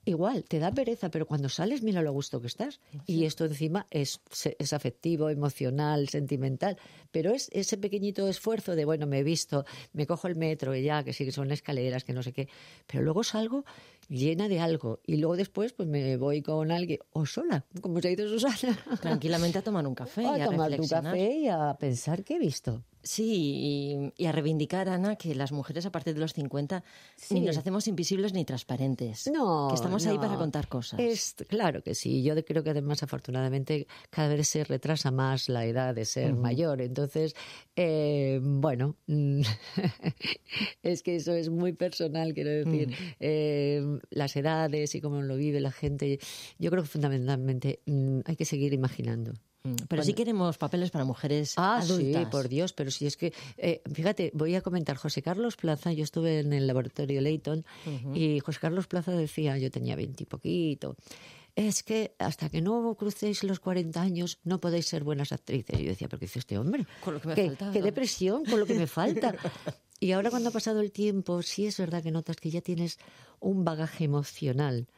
Igual, te da pereza, pero cuando sales, mira lo a gusto que estás. Y esto encima es, es afectivo, emocional, sentimental. Pero es ese pequeñito esfuerzo de, bueno, me he visto, me cojo el metro y ya, que sí que son escaleras, que no sé qué. Pero luego salgo llena de algo. Y luego después, pues me voy con alguien, o sola, como se dice Susana. Tranquilamente a tomar un café a y a tomar tu reflexionar. café y a pensar qué he visto. Sí, y, y a reivindicar, Ana, que las mujeres a partir de los 50 ni nos hacemos invisibles ni transparentes. No, Que estamos ahí para contar cosas. Es, claro que sí. Yo creo que además, afortunadamente, cada vez se retrasa más la edad de ser mayor. Entonces, eh, bueno, mm, es que eso es muy personal, quiero decir. Eh, las edades y cómo lo vive la gente. Yo creo que fundamentalmente mm, hay que seguir imaginando. Mm, Pero sí queremos papeles para mujeres Ah, adultas. sí, por Dios, pero si es que, eh, fíjate, voy a comentar, José Carlos Plaza, yo estuve en el laboratorio Leighton y José Carlos Plaza decía, yo tenía veintipoquito, es que hasta que no crucéis los 40 años no podéis ser buenas actrices. Y yo decía, pero ¿qué dice este hombre? Con lo que me ¿Qué, falta, qué depresión, con lo que me falta. Y ahora cuando ha pasado el tiempo, sí es verdad que notas que ya tienes un bagaje emocional,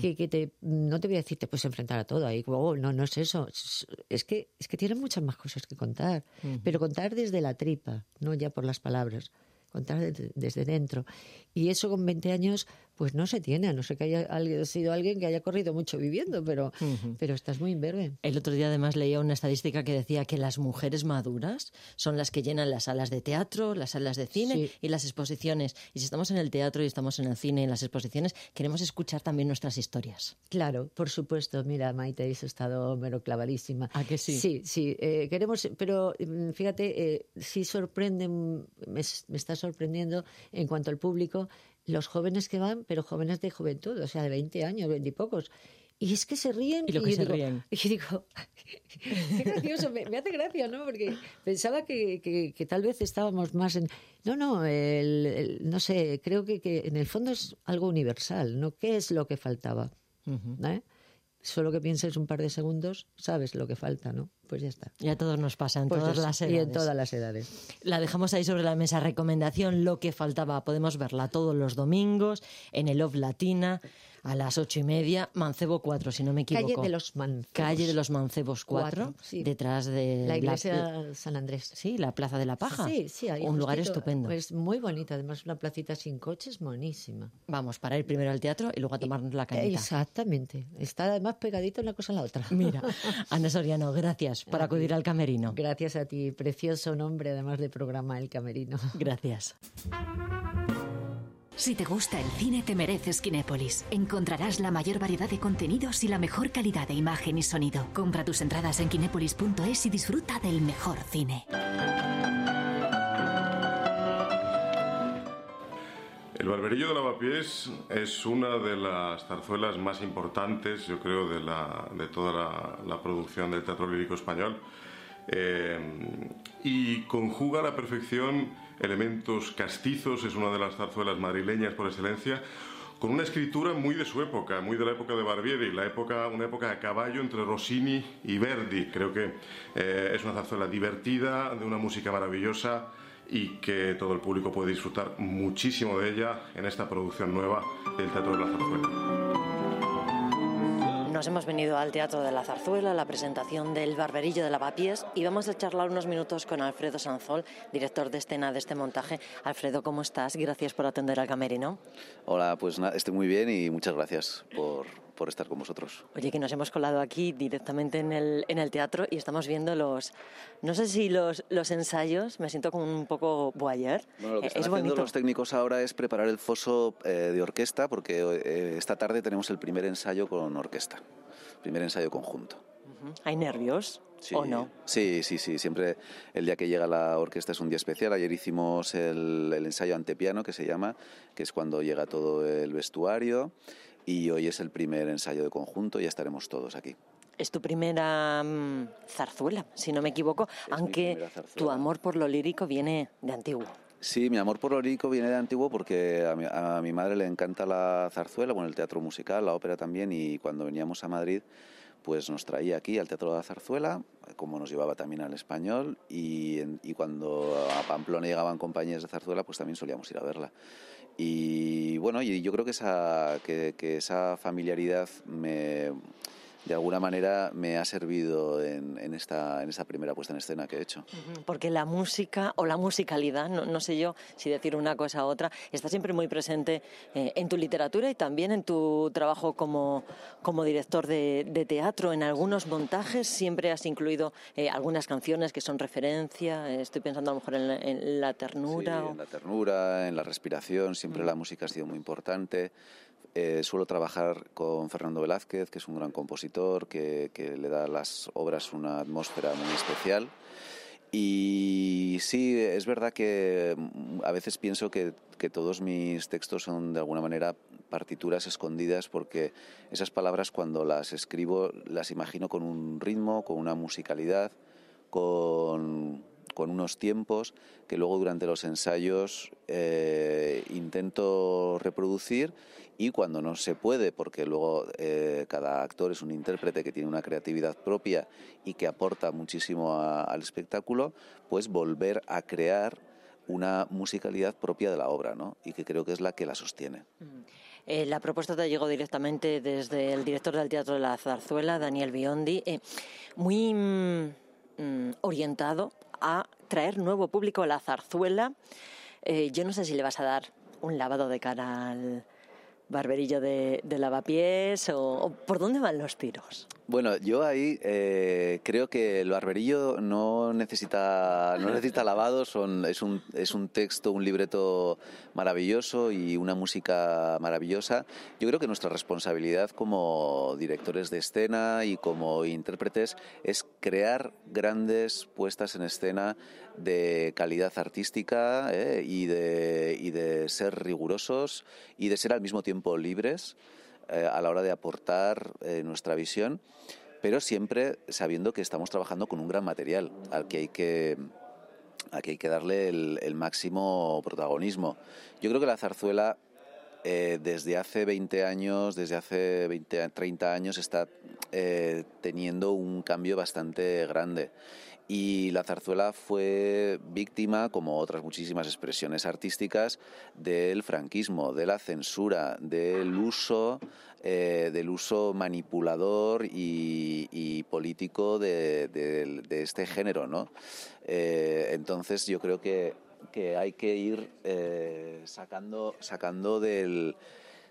que, que te, no te voy a decir te puedes enfrentar a todo, ahí, wow, no, no es eso, es, que, es que tienes muchas más cosas que contar, pero contar desde la tripa, no ya por las palabras, contar de- desde dentro. Y eso con 20 años, pues no se tiene, a no ser que haya alguien- sido alguien que haya corrido mucho viviendo, pero, pero estás muy imberbe. El otro día además leía una estadística que decía que las mujeres maduras son las que llenan las salas de teatro, las salas de cine Sí. y las exposiciones. Y si estamos en el teatro y estamos en el cine y en las exposiciones, queremos escuchar también nuestras historias. Claro, por supuesto. Mira, Maite, has estado mero clavadísima. ¿A que sí? Sí, sí. eh, queremos, pero mm, fíjate, eh, sí sorprende, mm, me está sorprendiendo en cuanto al público, los jóvenes que van, pero jóvenes de juventud, o sea, de 20 años, 20 y pocos. Y es que se ríen. Y lo que yo se digo- ríen. Y yo digo, qué gracioso, me, me hace gracia, ¿no? Porque pensaba que, que- que tal vez estábamos más en... No, no, el- el- no sé, creo que, que en el fondo es algo universal, ¿no? ¿Qué es lo que faltaba? ¿Eh? Solo que pienses un par de segundos, sabes lo que falta, ¿no? Pues ya está. Y a todos nos pasa, en Pues todas las y edades. en todas las edades. La dejamos ahí sobre la mesa. Recomendación, lo que faltaba. Podemos verla todos los domingos en el Off Latina. A las ocho y media, Mancebo 4, si no me equivoco. Calle de los Mancebos. Calle de los Mancebos 4, Cuatro, sí. detrás de La iglesia San Andrés. sí, la Plaza de la Paja. Sí, sí, ahí Un lugar estupendo. Pues muy bonita, además una placita sin coches, monísima. Vamos, para ir primero al teatro y luego a tomarnos la cañita. Exactamente. Está además pegadito una cosa a la otra. Mira, Ana Soriano, gracias por acudir al camerino. Gracias a ti, precioso nombre además de programa El Camerino. Gracias. Si te gusta el cine, te mereces Kinépolis. Encontrarás la mayor variedad de contenidos y la mejor calidad de imagen y sonido. Compra tus entradas en kinépolis.es y disfruta del mejor cine. El Barberillo de Lavapiés es una de las zarzuelas más importantes, yo creo, de, toda la, la producción del teatro lírico español. Eh, y conjuga a la perfección elementos castizos, es una de las zarzuelas madrileñas por excelencia, con una escritura muy de su época, muy de la época de Barbieri, la época, una época a caballo entre Rossini y Verdi. Creo que eh, es una zarzuela divertida, de una música maravillosa y que todo el público puede disfrutar muchísimo de ella en esta producción nueva del Teatro de la Zarzuela. Nos hemos venido al Teatro de la Zarzuela, la presentación del Barberillo de Lavapiés y vamos a charlar unos minutos con Alfredo Sanzol, director de escena de este montaje. Alfredo, ¿cómo estás? Gracias por atender al camerino. Hola, pues nada, estoy muy bien y muchas gracias por, por estar con vosotros. Oye, que nos hemos colado aquí directamente en el, en el teatro y estamos viendo los, no sé si los, los ensayos, me siento como un poco voyeur. Bueno, lo que Eh, están es haciendo bonito. los técnicos ahora es preparar el foso eh, de orquesta porque eh, esta tarde tenemos el primer ensayo con orquesta, primer ensayo conjunto. ¿Hay nervios Sí, o no? Sí, sí, sí. Siempre el día que llega la orquesta es un día especial. Ayer hicimos el, el ensayo antepiano, que se llama, que es cuando llega todo el vestuario. Y hoy es el primer ensayo de conjunto y ya estaremos todos aquí. Es tu primera mm, zarzuela, si no me equivoco, aunque tu amor por lo lírico viene de antiguo. Sí, mi amor por lo lírico viene de antiguo porque a mi, a mi madre le encanta la zarzuela, bueno, el teatro musical, la ópera también, y cuando veníamos a Madrid, pues nos traía aquí al Teatro de la Zarzuela, como nos llevaba también al español, y, y cuando a Pamplona llegaban compañías de zarzuela, pues también solíamos ir a verla. Y bueno, yo creo que esa, que, que esa familiaridad me, de alguna manera me ha servido en, en esta, en esta primera puesta en escena que he hecho. Porque la música o la musicalidad, no, no sé yo si decir una cosa u otra, está siempre muy presente eh, en tu literatura y también en tu trabajo como, como director de, de teatro. En algunos montajes siempre has incluido eh, algunas canciones que son referencia. estoy pensando a lo mejor en la, en la ternura. Sí, o- en la ternura, en la respiración, siempre Mm. la música ha sido muy importante. Eh, suelo trabajar con Fernando Velázquez, que es un gran compositor, que, que le da a las obras una atmósfera muy especial. Y sí, es verdad que mm, a veces pienso que, que todos mis textos son de alguna manera partituras escondidas porque esas palabras cuando las escribo las imagino con un ritmo, con una musicalidad, con, con unos tiempos que luego durante los ensayos eh, intento reproducir y cuando no se puede, porque luego eh, cada actor es un intérprete que tiene una creatividad propia y que aporta muchísimo a- al espectáculo, pues volver a crear una musicalidad propia de la obra, ¿no? Y que creo que es la que la sostiene. Eh, la propuesta te llegó directamente desde el director del Teatro de la Zarzuela, Daniel Biondi, eh, muy mm, mm, orientado a traer nuevo público a la zarzuela. Yo no sé si le vas a dar un lavado de cara al barberillo de, de lavapiés o, o por dónde van los tiros. Bueno, yo ahí eh, creo que el barberillo no necesita, no necesita lavado, son, es, un, es un texto, un libreto maravilloso y una música maravillosa. Yo creo que nuestra responsabilidad como directores de escena y como intérpretes es crear grandes puestas en escena de calidad artística eh, y, de, y de ser rigurosos y de ser al mismo tiempo libres eh, a la hora de aportar eh, nuestra visión, pero siempre sabiendo que estamos trabajando con un gran material al que hay que, hay que darle el, máximo protagonismo. Yo creo que la zarzuela desde hace 20 años, desde hace 20, 30 años, está teniendo un cambio bastante grande. Y la zarzuela fue víctima, como otras muchísimas expresiones artísticas, del franquismo, de la censura, del uso, eh, del uso manipulador y, político de, este género, ¿no? Eh, entonces yo creo que, hay que ir eh, sacando, sacando del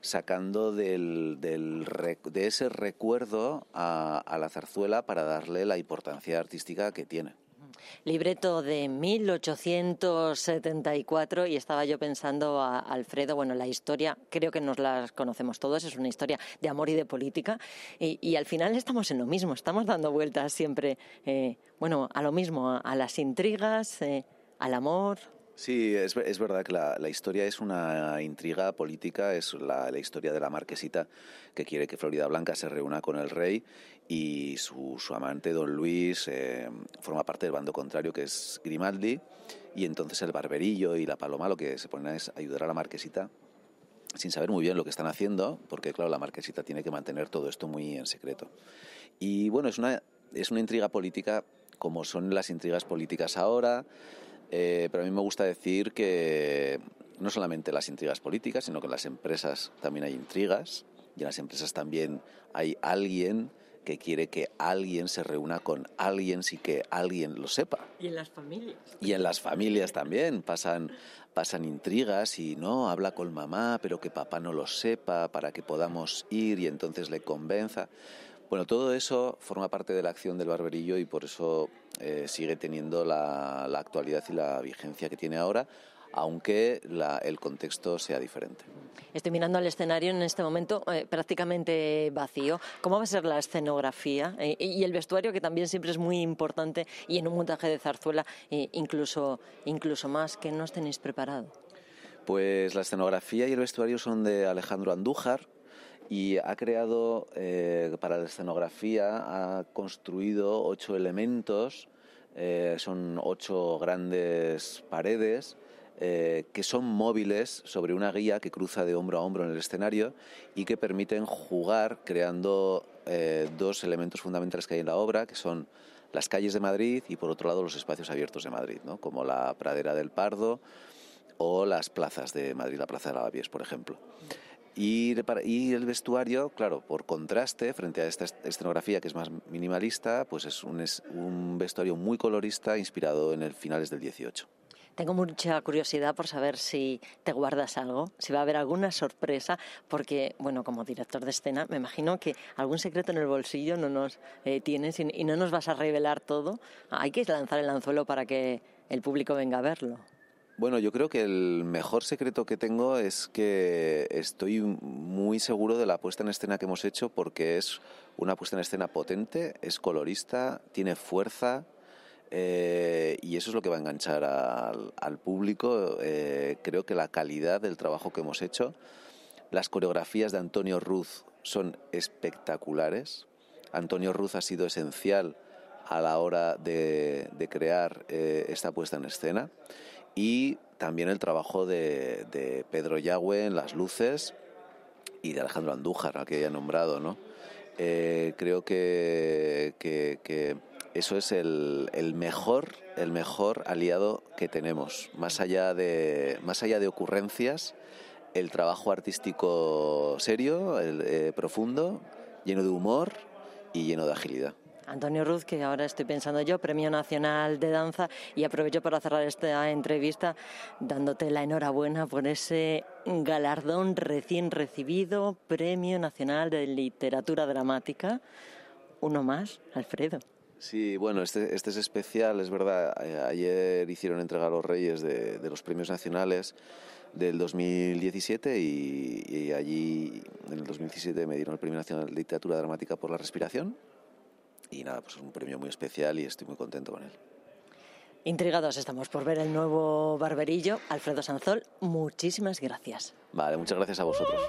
sacando del, de ese recuerdo a, la zarzuela para darle la importancia artística que tiene libreto de 1874 y estaba yo pensando a Alfredo, bueno, la historia, creo que nos la conocemos todos, es una historia de amor y de política y, al final estamos en lo mismo, estamos dando vueltas siempre, eh, bueno, a lo mismo, a, las intrigas, eh, al amor. Sí, es, es verdad que la, historia es una intriga política, es la, historia de la marquesita que quiere que Florida Blanca se reúna con el rey y su, amante, don Luis, eh, forma parte del bando contrario que es Grimaldi y entonces el barberillo y la paloma lo que se ponen es ayudar a la marquesita sin saber muy bien lo que están haciendo, porque claro, la marquesita tiene que mantener todo esto muy en secreto. Y bueno, es una, es una intriga política como son las intrigas políticas ahora, eh, pero a mí me gusta decir que no solamente las intrigas políticas, sino que en las empresas también hay intrigas y en las empresas también hay alguien que quiere que alguien se reúna con alguien sin que alguien lo sepa. Y en las familias. Y en las familias también pasan, pasan intrigas y no, habla con mamá, pero que papá no lo sepa para que podamos ir y entonces le convenza. Bueno, todo eso forma parte de la acción del barberillo y por eso eh, sigue teniendo la, actualidad y la vigencia que tiene ahora, aunque el contexto sea diferente. Estoy mirando al escenario en este momento eh, prácticamente vacío. ¿Cómo va a ser la escenografía eh, y el vestuario, que también siempre es muy importante y en un montaje de zarzuela incluso, incluso más? que no tenéis preparado? Pues la escenografía y el vestuario son de Alejandro Andújar, y ha creado eh, para la escenografía, ha construido ocho elementos, eh, son ocho grandes paredes eh, que son móviles sobre una guía que cruza de hombro a hombro en el escenario y que permiten jugar creando dos elementos fundamentales que hay en la obra, que son las calles de Madrid y por otro lado los espacios abiertos de Madrid, ¿no? como la pradera del Pardo o las plazas de Madrid, la Plaza de Lavapiés, por ejemplo. Y, el vestuario, claro, por contraste, frente a esta escenografía que es más minimalista, pues es un, un vestuario muy colorista inspirado en el finales del 18. Tengo mucha curiosidad por saber si te guardas algo, si va a haber alguna sorpresa, porque, bueno, como director de escena, me imagino que algún secreto en el bolsillo no nos eh, tienes y, y no nos vas a revelar todo. Hay que lanzar el anzuelo para que el público venga a verlo. Bueno, yo creo que el mejor secreto que tengo es que estoy muy seguro de la puesta en escena que hemos hecho porque es una puesta en escena potente, es colorista, tiene fuerza eh, y eso es lo que va a enganchar al, público. Eh, creo que la calidad del trabajo que hemos hecho, las coreografías de Antonio Ruz son espectaculares. Antonio Ruz ha sido esencial a la hora de, crear eh, esta puesta en escena y también el trabajo de, Pedro Yagüe en las luces y de Alejandro Andújar, al que he nombrado, ¿no? Eh, creo que, que, eso es el, el, mejor el mejor aliado que tenemos. Más allá de más allá de ocurrencias el trabajo artístico serio el, eh, profundo lleno de humor y lleno de agilidad Antonio Ruz, que ahora estoy pensando yo, Premio Nacional de Danza, y aprovecho para cerrar esta entrevista dándote la enhorabuena por ese galardón recién recibido, Premio Nacional de Literatura Dramática. Uno más, Alfredo. Sí, bueno, este, este es especial, es verdad. Eh, ayer hicieron entrega a los Reyes de, los premios nacionales del 2017 y, y, allí en el 2017 me dieron el Premio Nacional de Literatura Dramática por la Respiración y nada, pues es un premio muy especial y estoy muy contento con él. Intrigados estamos por ver el nuevo barberillo. Alfredo Sanzol, muchísimas gracias. Vale, muchas gracias a vosotros.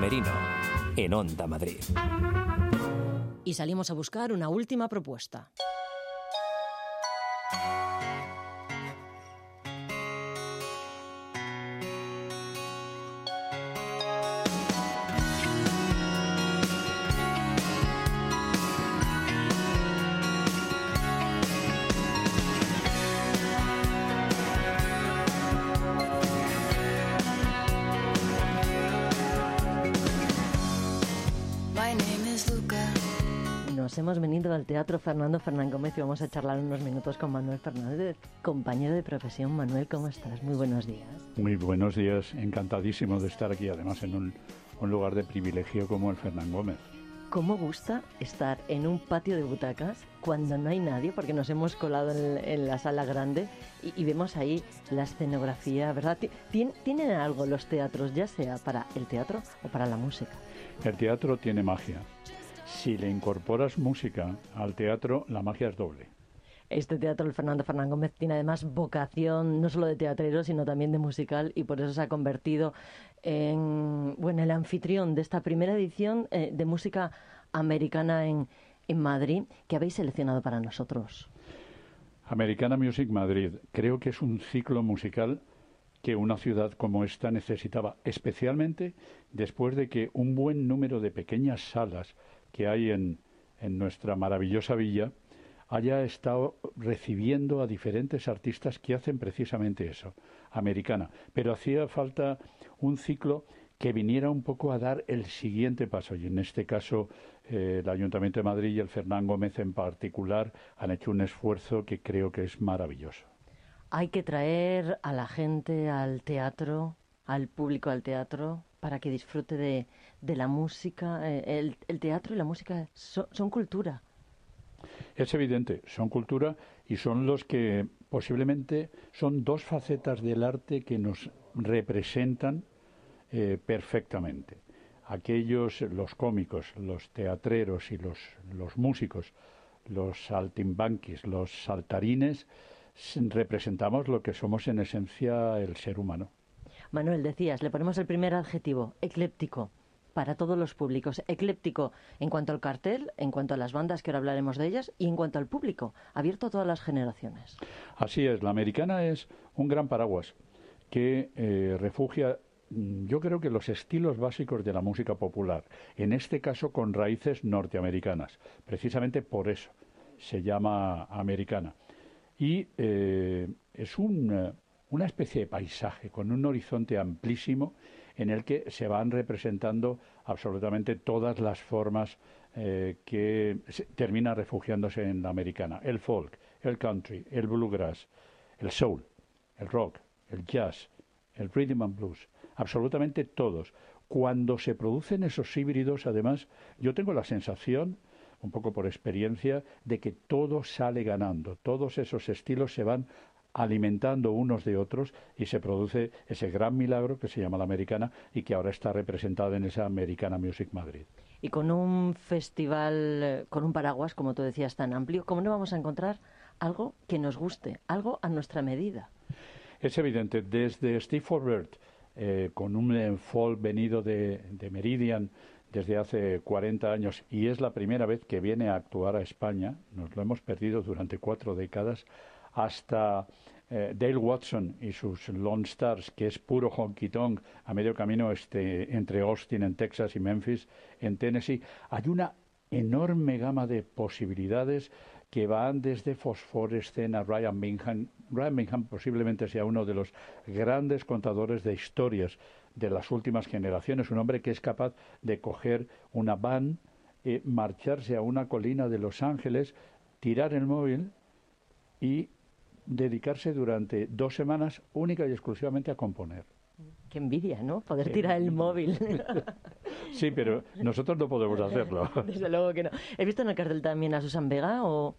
El Camerino, en Onda Madrid. Y salimos a buscar una última propuesta. Al Teatro Fernando Fernán Gómez y vamos a charlar unos minutos con Manuel Fernández, compañero de profesión. Manuel, ¿cómo estás? Muy buenos días. Muy buenos días, encantadísimo de estar aquí, además en un, un lugar de privilegio como el Fernán Gómez. ¿Cómo gusta estar en un patio de butacas cuando no hay nadie? Porque nos hemos colado en, en la sala grande y, y, vemos ahí la escenografía, ¿verdad? ¿Tien, ¿Tienen algo los teatros, ya sea para el teatro o para la música? El teatro tiene magia. Si le incorporas música al teatro, la magia es doble. Este teatro, el Fernando Fernán Gómez, tiene además vocación no solo de teatrero, sino también de musical y por eso se ha convertido en bueno, el anfitrión de esta primera edición eh, de música americana en, en Madrid que habéis seleccionado para nosotros. Americana Music Madrid. Creo que es un ciclo musical que una ciudad como esta necesitaba, especialmente después de que un buen número de pequeñas salas que hay en, en nuestra maravillosa villa haya estado recibiendo a diferentes artistas que hacen precisamente eso, americana. Pero hacía falta un ciclo que viniera un poco a dar el siguiente paso. Y en este caso, eh, el Ayuntamiento de Madrid y el Fernán Gómez en particular han hecho un esfuerzo que creo que es maravilloso. Hay que traer a la gente al teatro, al público al teatro, para que disfrute de, de la música. Eh, el, teatro y la música son, son cultura. Es evidente, son cultura y son los que posiblemente son dos facetas del arte que nos representan eh, perfectamente. Aquellos, los cómicos, los teatreros y los, los músicos, los saltimbanquis, los saltarines, representamos lo que somos en esencia el ser humano. Manuel, decías, le ponemos el primer adjetivo, ecléptico para todos los públicos, ecléptico en cuanto al cartel, en cuanto a las bandas, que ahora hablaremos de ellas, y en cuanto al público, abierto a todas las generaciones. Así es, la americana es un gran paraguas que eh, refugia, yo creo que los estilos básicos de la música popular, en este caso con raíces norteamericanas, precisamente por eso se llama americana. Y eh, es un, una especie de paisaje con un horizonte amplísimo en el que se van representando absolutamente todas las formas eh, que terminan refugiándose en la americana. El folk, el country, el bluegrass, el soul, el rock, el jazz, el rhythm and blues, absolutamente todos. Cuando se producen esos híbridos, además, yo tengo la sensación, un poco por experiencia, de que todo sale ganando, todos esos estilos se van alimentando unos de otros y se produce ese gran milagro que se llama la americana y que ahora está representada en esa Americana Music Madrid. Y con un festival, con un paraguas, como tú decías, tan amplio, ¿cómo no vamos a encontrar algo que nos guste, algo a nuestra medida? Es evidente, desde Steve Forbert, eh, con un folk venido de, de Meridian, desde hace 40 años y es la primera vez que viene a actuar a España, nos lo hemos perdido durante cuatro décadas, hasta eh, Dale Watson y sus Lone Stars, que es puro honky tonk a medio camino este, entre Austin en Texas y Memphis en Tennessee. Hay una enorme gama de posibilidades que van desde Fosforescena, Ryan Bingham. Ryan Bingham posiblemente sea uno de los grandes contadores de historias de las últimas generaciones, un hombre que es capaz de coger una van, eh, marcharse a una colina de Los Ángeles, tirar el móvil y dedicarse durante dos semanas única y exclusivamente a componer. Qué envidia, ¿no? Poder tirar el móvil. sí, pero nosotros no podemos hacerlo. Desde luego que no. ¿He visto en el cartel también a Susan Vega o...?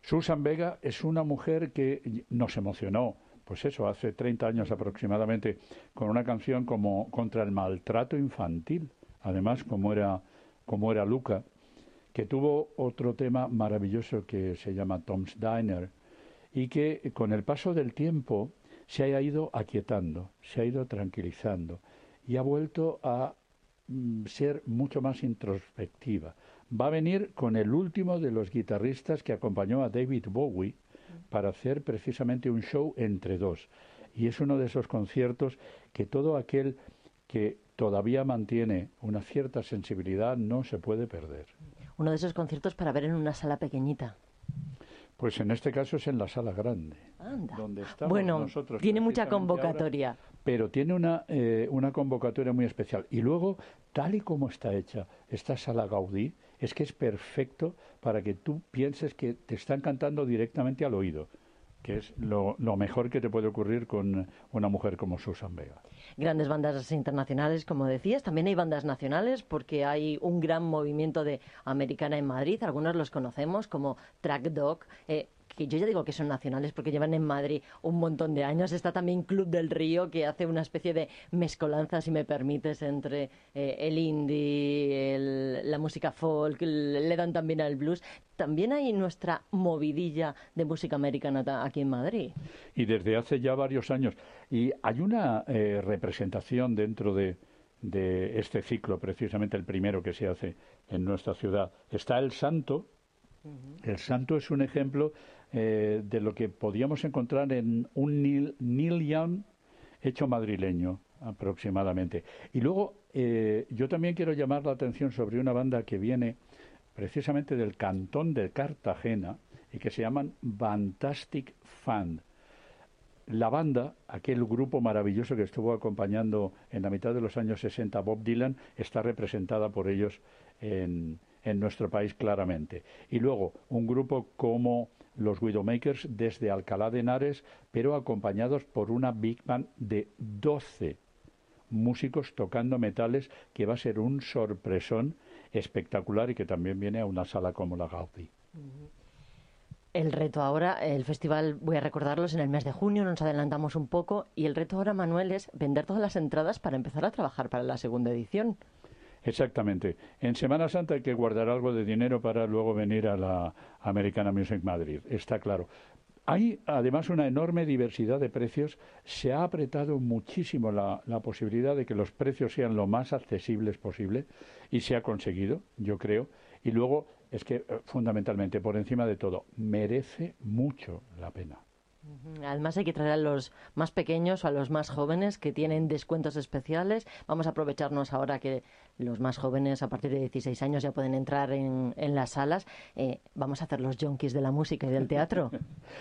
Susan Vega es una mujer que nos emocionó, pues eso, hace 30 años aproximadamente, con una canción como Contra el maltrato infantil, además como era, como era Luca, que tuvo otro tema maravilloso que se llama Tom's Diner, y que con el paso del tiempo se haya ido aquietando, se ha ido tranquilizando y ha vuelto a mm, ser mucho más introspectiva. Va a venir con el último de los guitarristas que acompañó a David Bowie para hacer precisamente un show entre dos. Y es uno de esos conciertos que todo aquel que todavía mantiene una cierta sensibilidad no se puede perder. Uno de esos conciertos para ver en una sala pequeñita. Pues en este caso es en la sala grande, donde estamos bueno, nosotros. tiene mucha ahora, convocatoria. pero tiene una, eh, una convocatoria muy especial. Y luego, tal y como está hecha esta sala Gaudí, es que es perfecto para que tú pienses que te están cantando directamente al oído, que es lo, lo mejor que te puede ocurrir con una mujer como Susan Vega. Grandes bandas internacionales, como decías. También hay bandas nacionales porque hay un gran movimiento de americana en Madrid. Algunos los conocemos como Track Dog. eh, yo ya digo que son nacionales porque llevan en Madrid un montón de años. Está también Club del Río, que hace una especie de mezcolanza, si me permites, entre eh, el indie, el- la música folk, le dan también al blues. También hay nuestra movidilla de música americana aquí en Madrid. y desde hace ya varios años. Y hay una eh, representación dentro de, de este ciclo, precisamente el primero que se hace en nuestra ciudad. Está el Santo. El Santo es un ejemplo eh, de lo que podíamos encontrar en un Neil, Neil Young hecho madrileño aproximadamente. Y luego eh, yo también quiero llamar la atención sobre una banda que viene precisamente del cantón de Cartagena y que se llaman Fantastic Fund. La banda, aquel grupo maravilloso que estuvo acompañando en la mitad de los años 60 a Bob Dylan, está representada por ellos en, en nuestro país claramente. Y luego un grupo como los Widowmakers desde Alcalá de Henares, pero acompañados por una big band de 12 músicos tocando metales, que va a ser un sorpresón espectacular y que también viene a una sala como la Gaudí. El reto ahora, el festival, voy a recordarlos en el mes de junio, nos adelantamos un poco, y el reto ahora, Manuel, es vender todas las entradas para empezar a trabajar para la segunda edición. Exactamente. En Semana Santa hay que guardar algo de dinero para luego venir a la Americana Music Madrid, está claro. Hay además una enorme diversidad de precios. Se ha apretado muchísimo la, la posibilidad de que los precios sean lo más accesibles posible y se ha conseguido, yo creo. Y luego es que, eh, fundamentalmente, por encima de todo, merece mucho la pena. Además hay que traer a los más pequeños o a los más jóvenes que tienen descuentos especiales. Vamos a aprovecharnos ahora que los más jóvenes a partir de 16 años ya pueden entrar en, en las salas. Eh, vamos a hacer los junkies de la música y del teatro.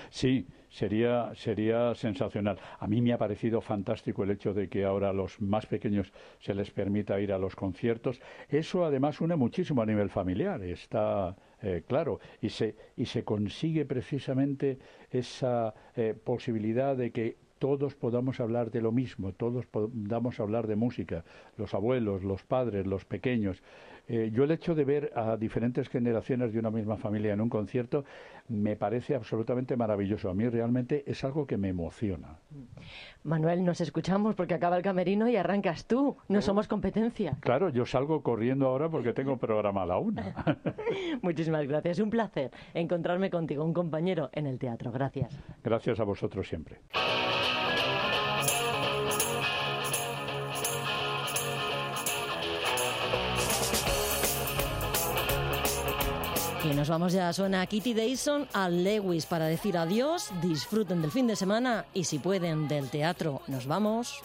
Sí, sería, sería sensacional. A mí me ha parecido fantástico el hecho de que ahora a los más pequeños se les permita ir a los conciertos. Eso además une muchísimo a nivel familiar, está eh, claro, y se, y se consigue precisamente esa eh, posibilidad de que todos podamos hablar de lo mismo, todos podamos hablar de música, los abuelos, los padres, los pequeños. Eh, yo el hecho de ver a diferentes generaciones de una misma familia en un concierto me parece absolutamente maravilloso. A mí realmente es algo que me emociona. Manuel, nos escuchamos porque acaba el camerino y arrancas tú. No somos competencia. Claro, yo salgo corriendo ahora porque tengo programa a la una. Muchísimas gracias. Un placer encontrarme contigo, un compañero en el teatro. Gracias. Gracias a vosotros siempre. Y nos vamos ya, suena Kitty Dayson al Lewis para decir adiós, disfruten del fin de semana y si pueden del teatro, nos vamos.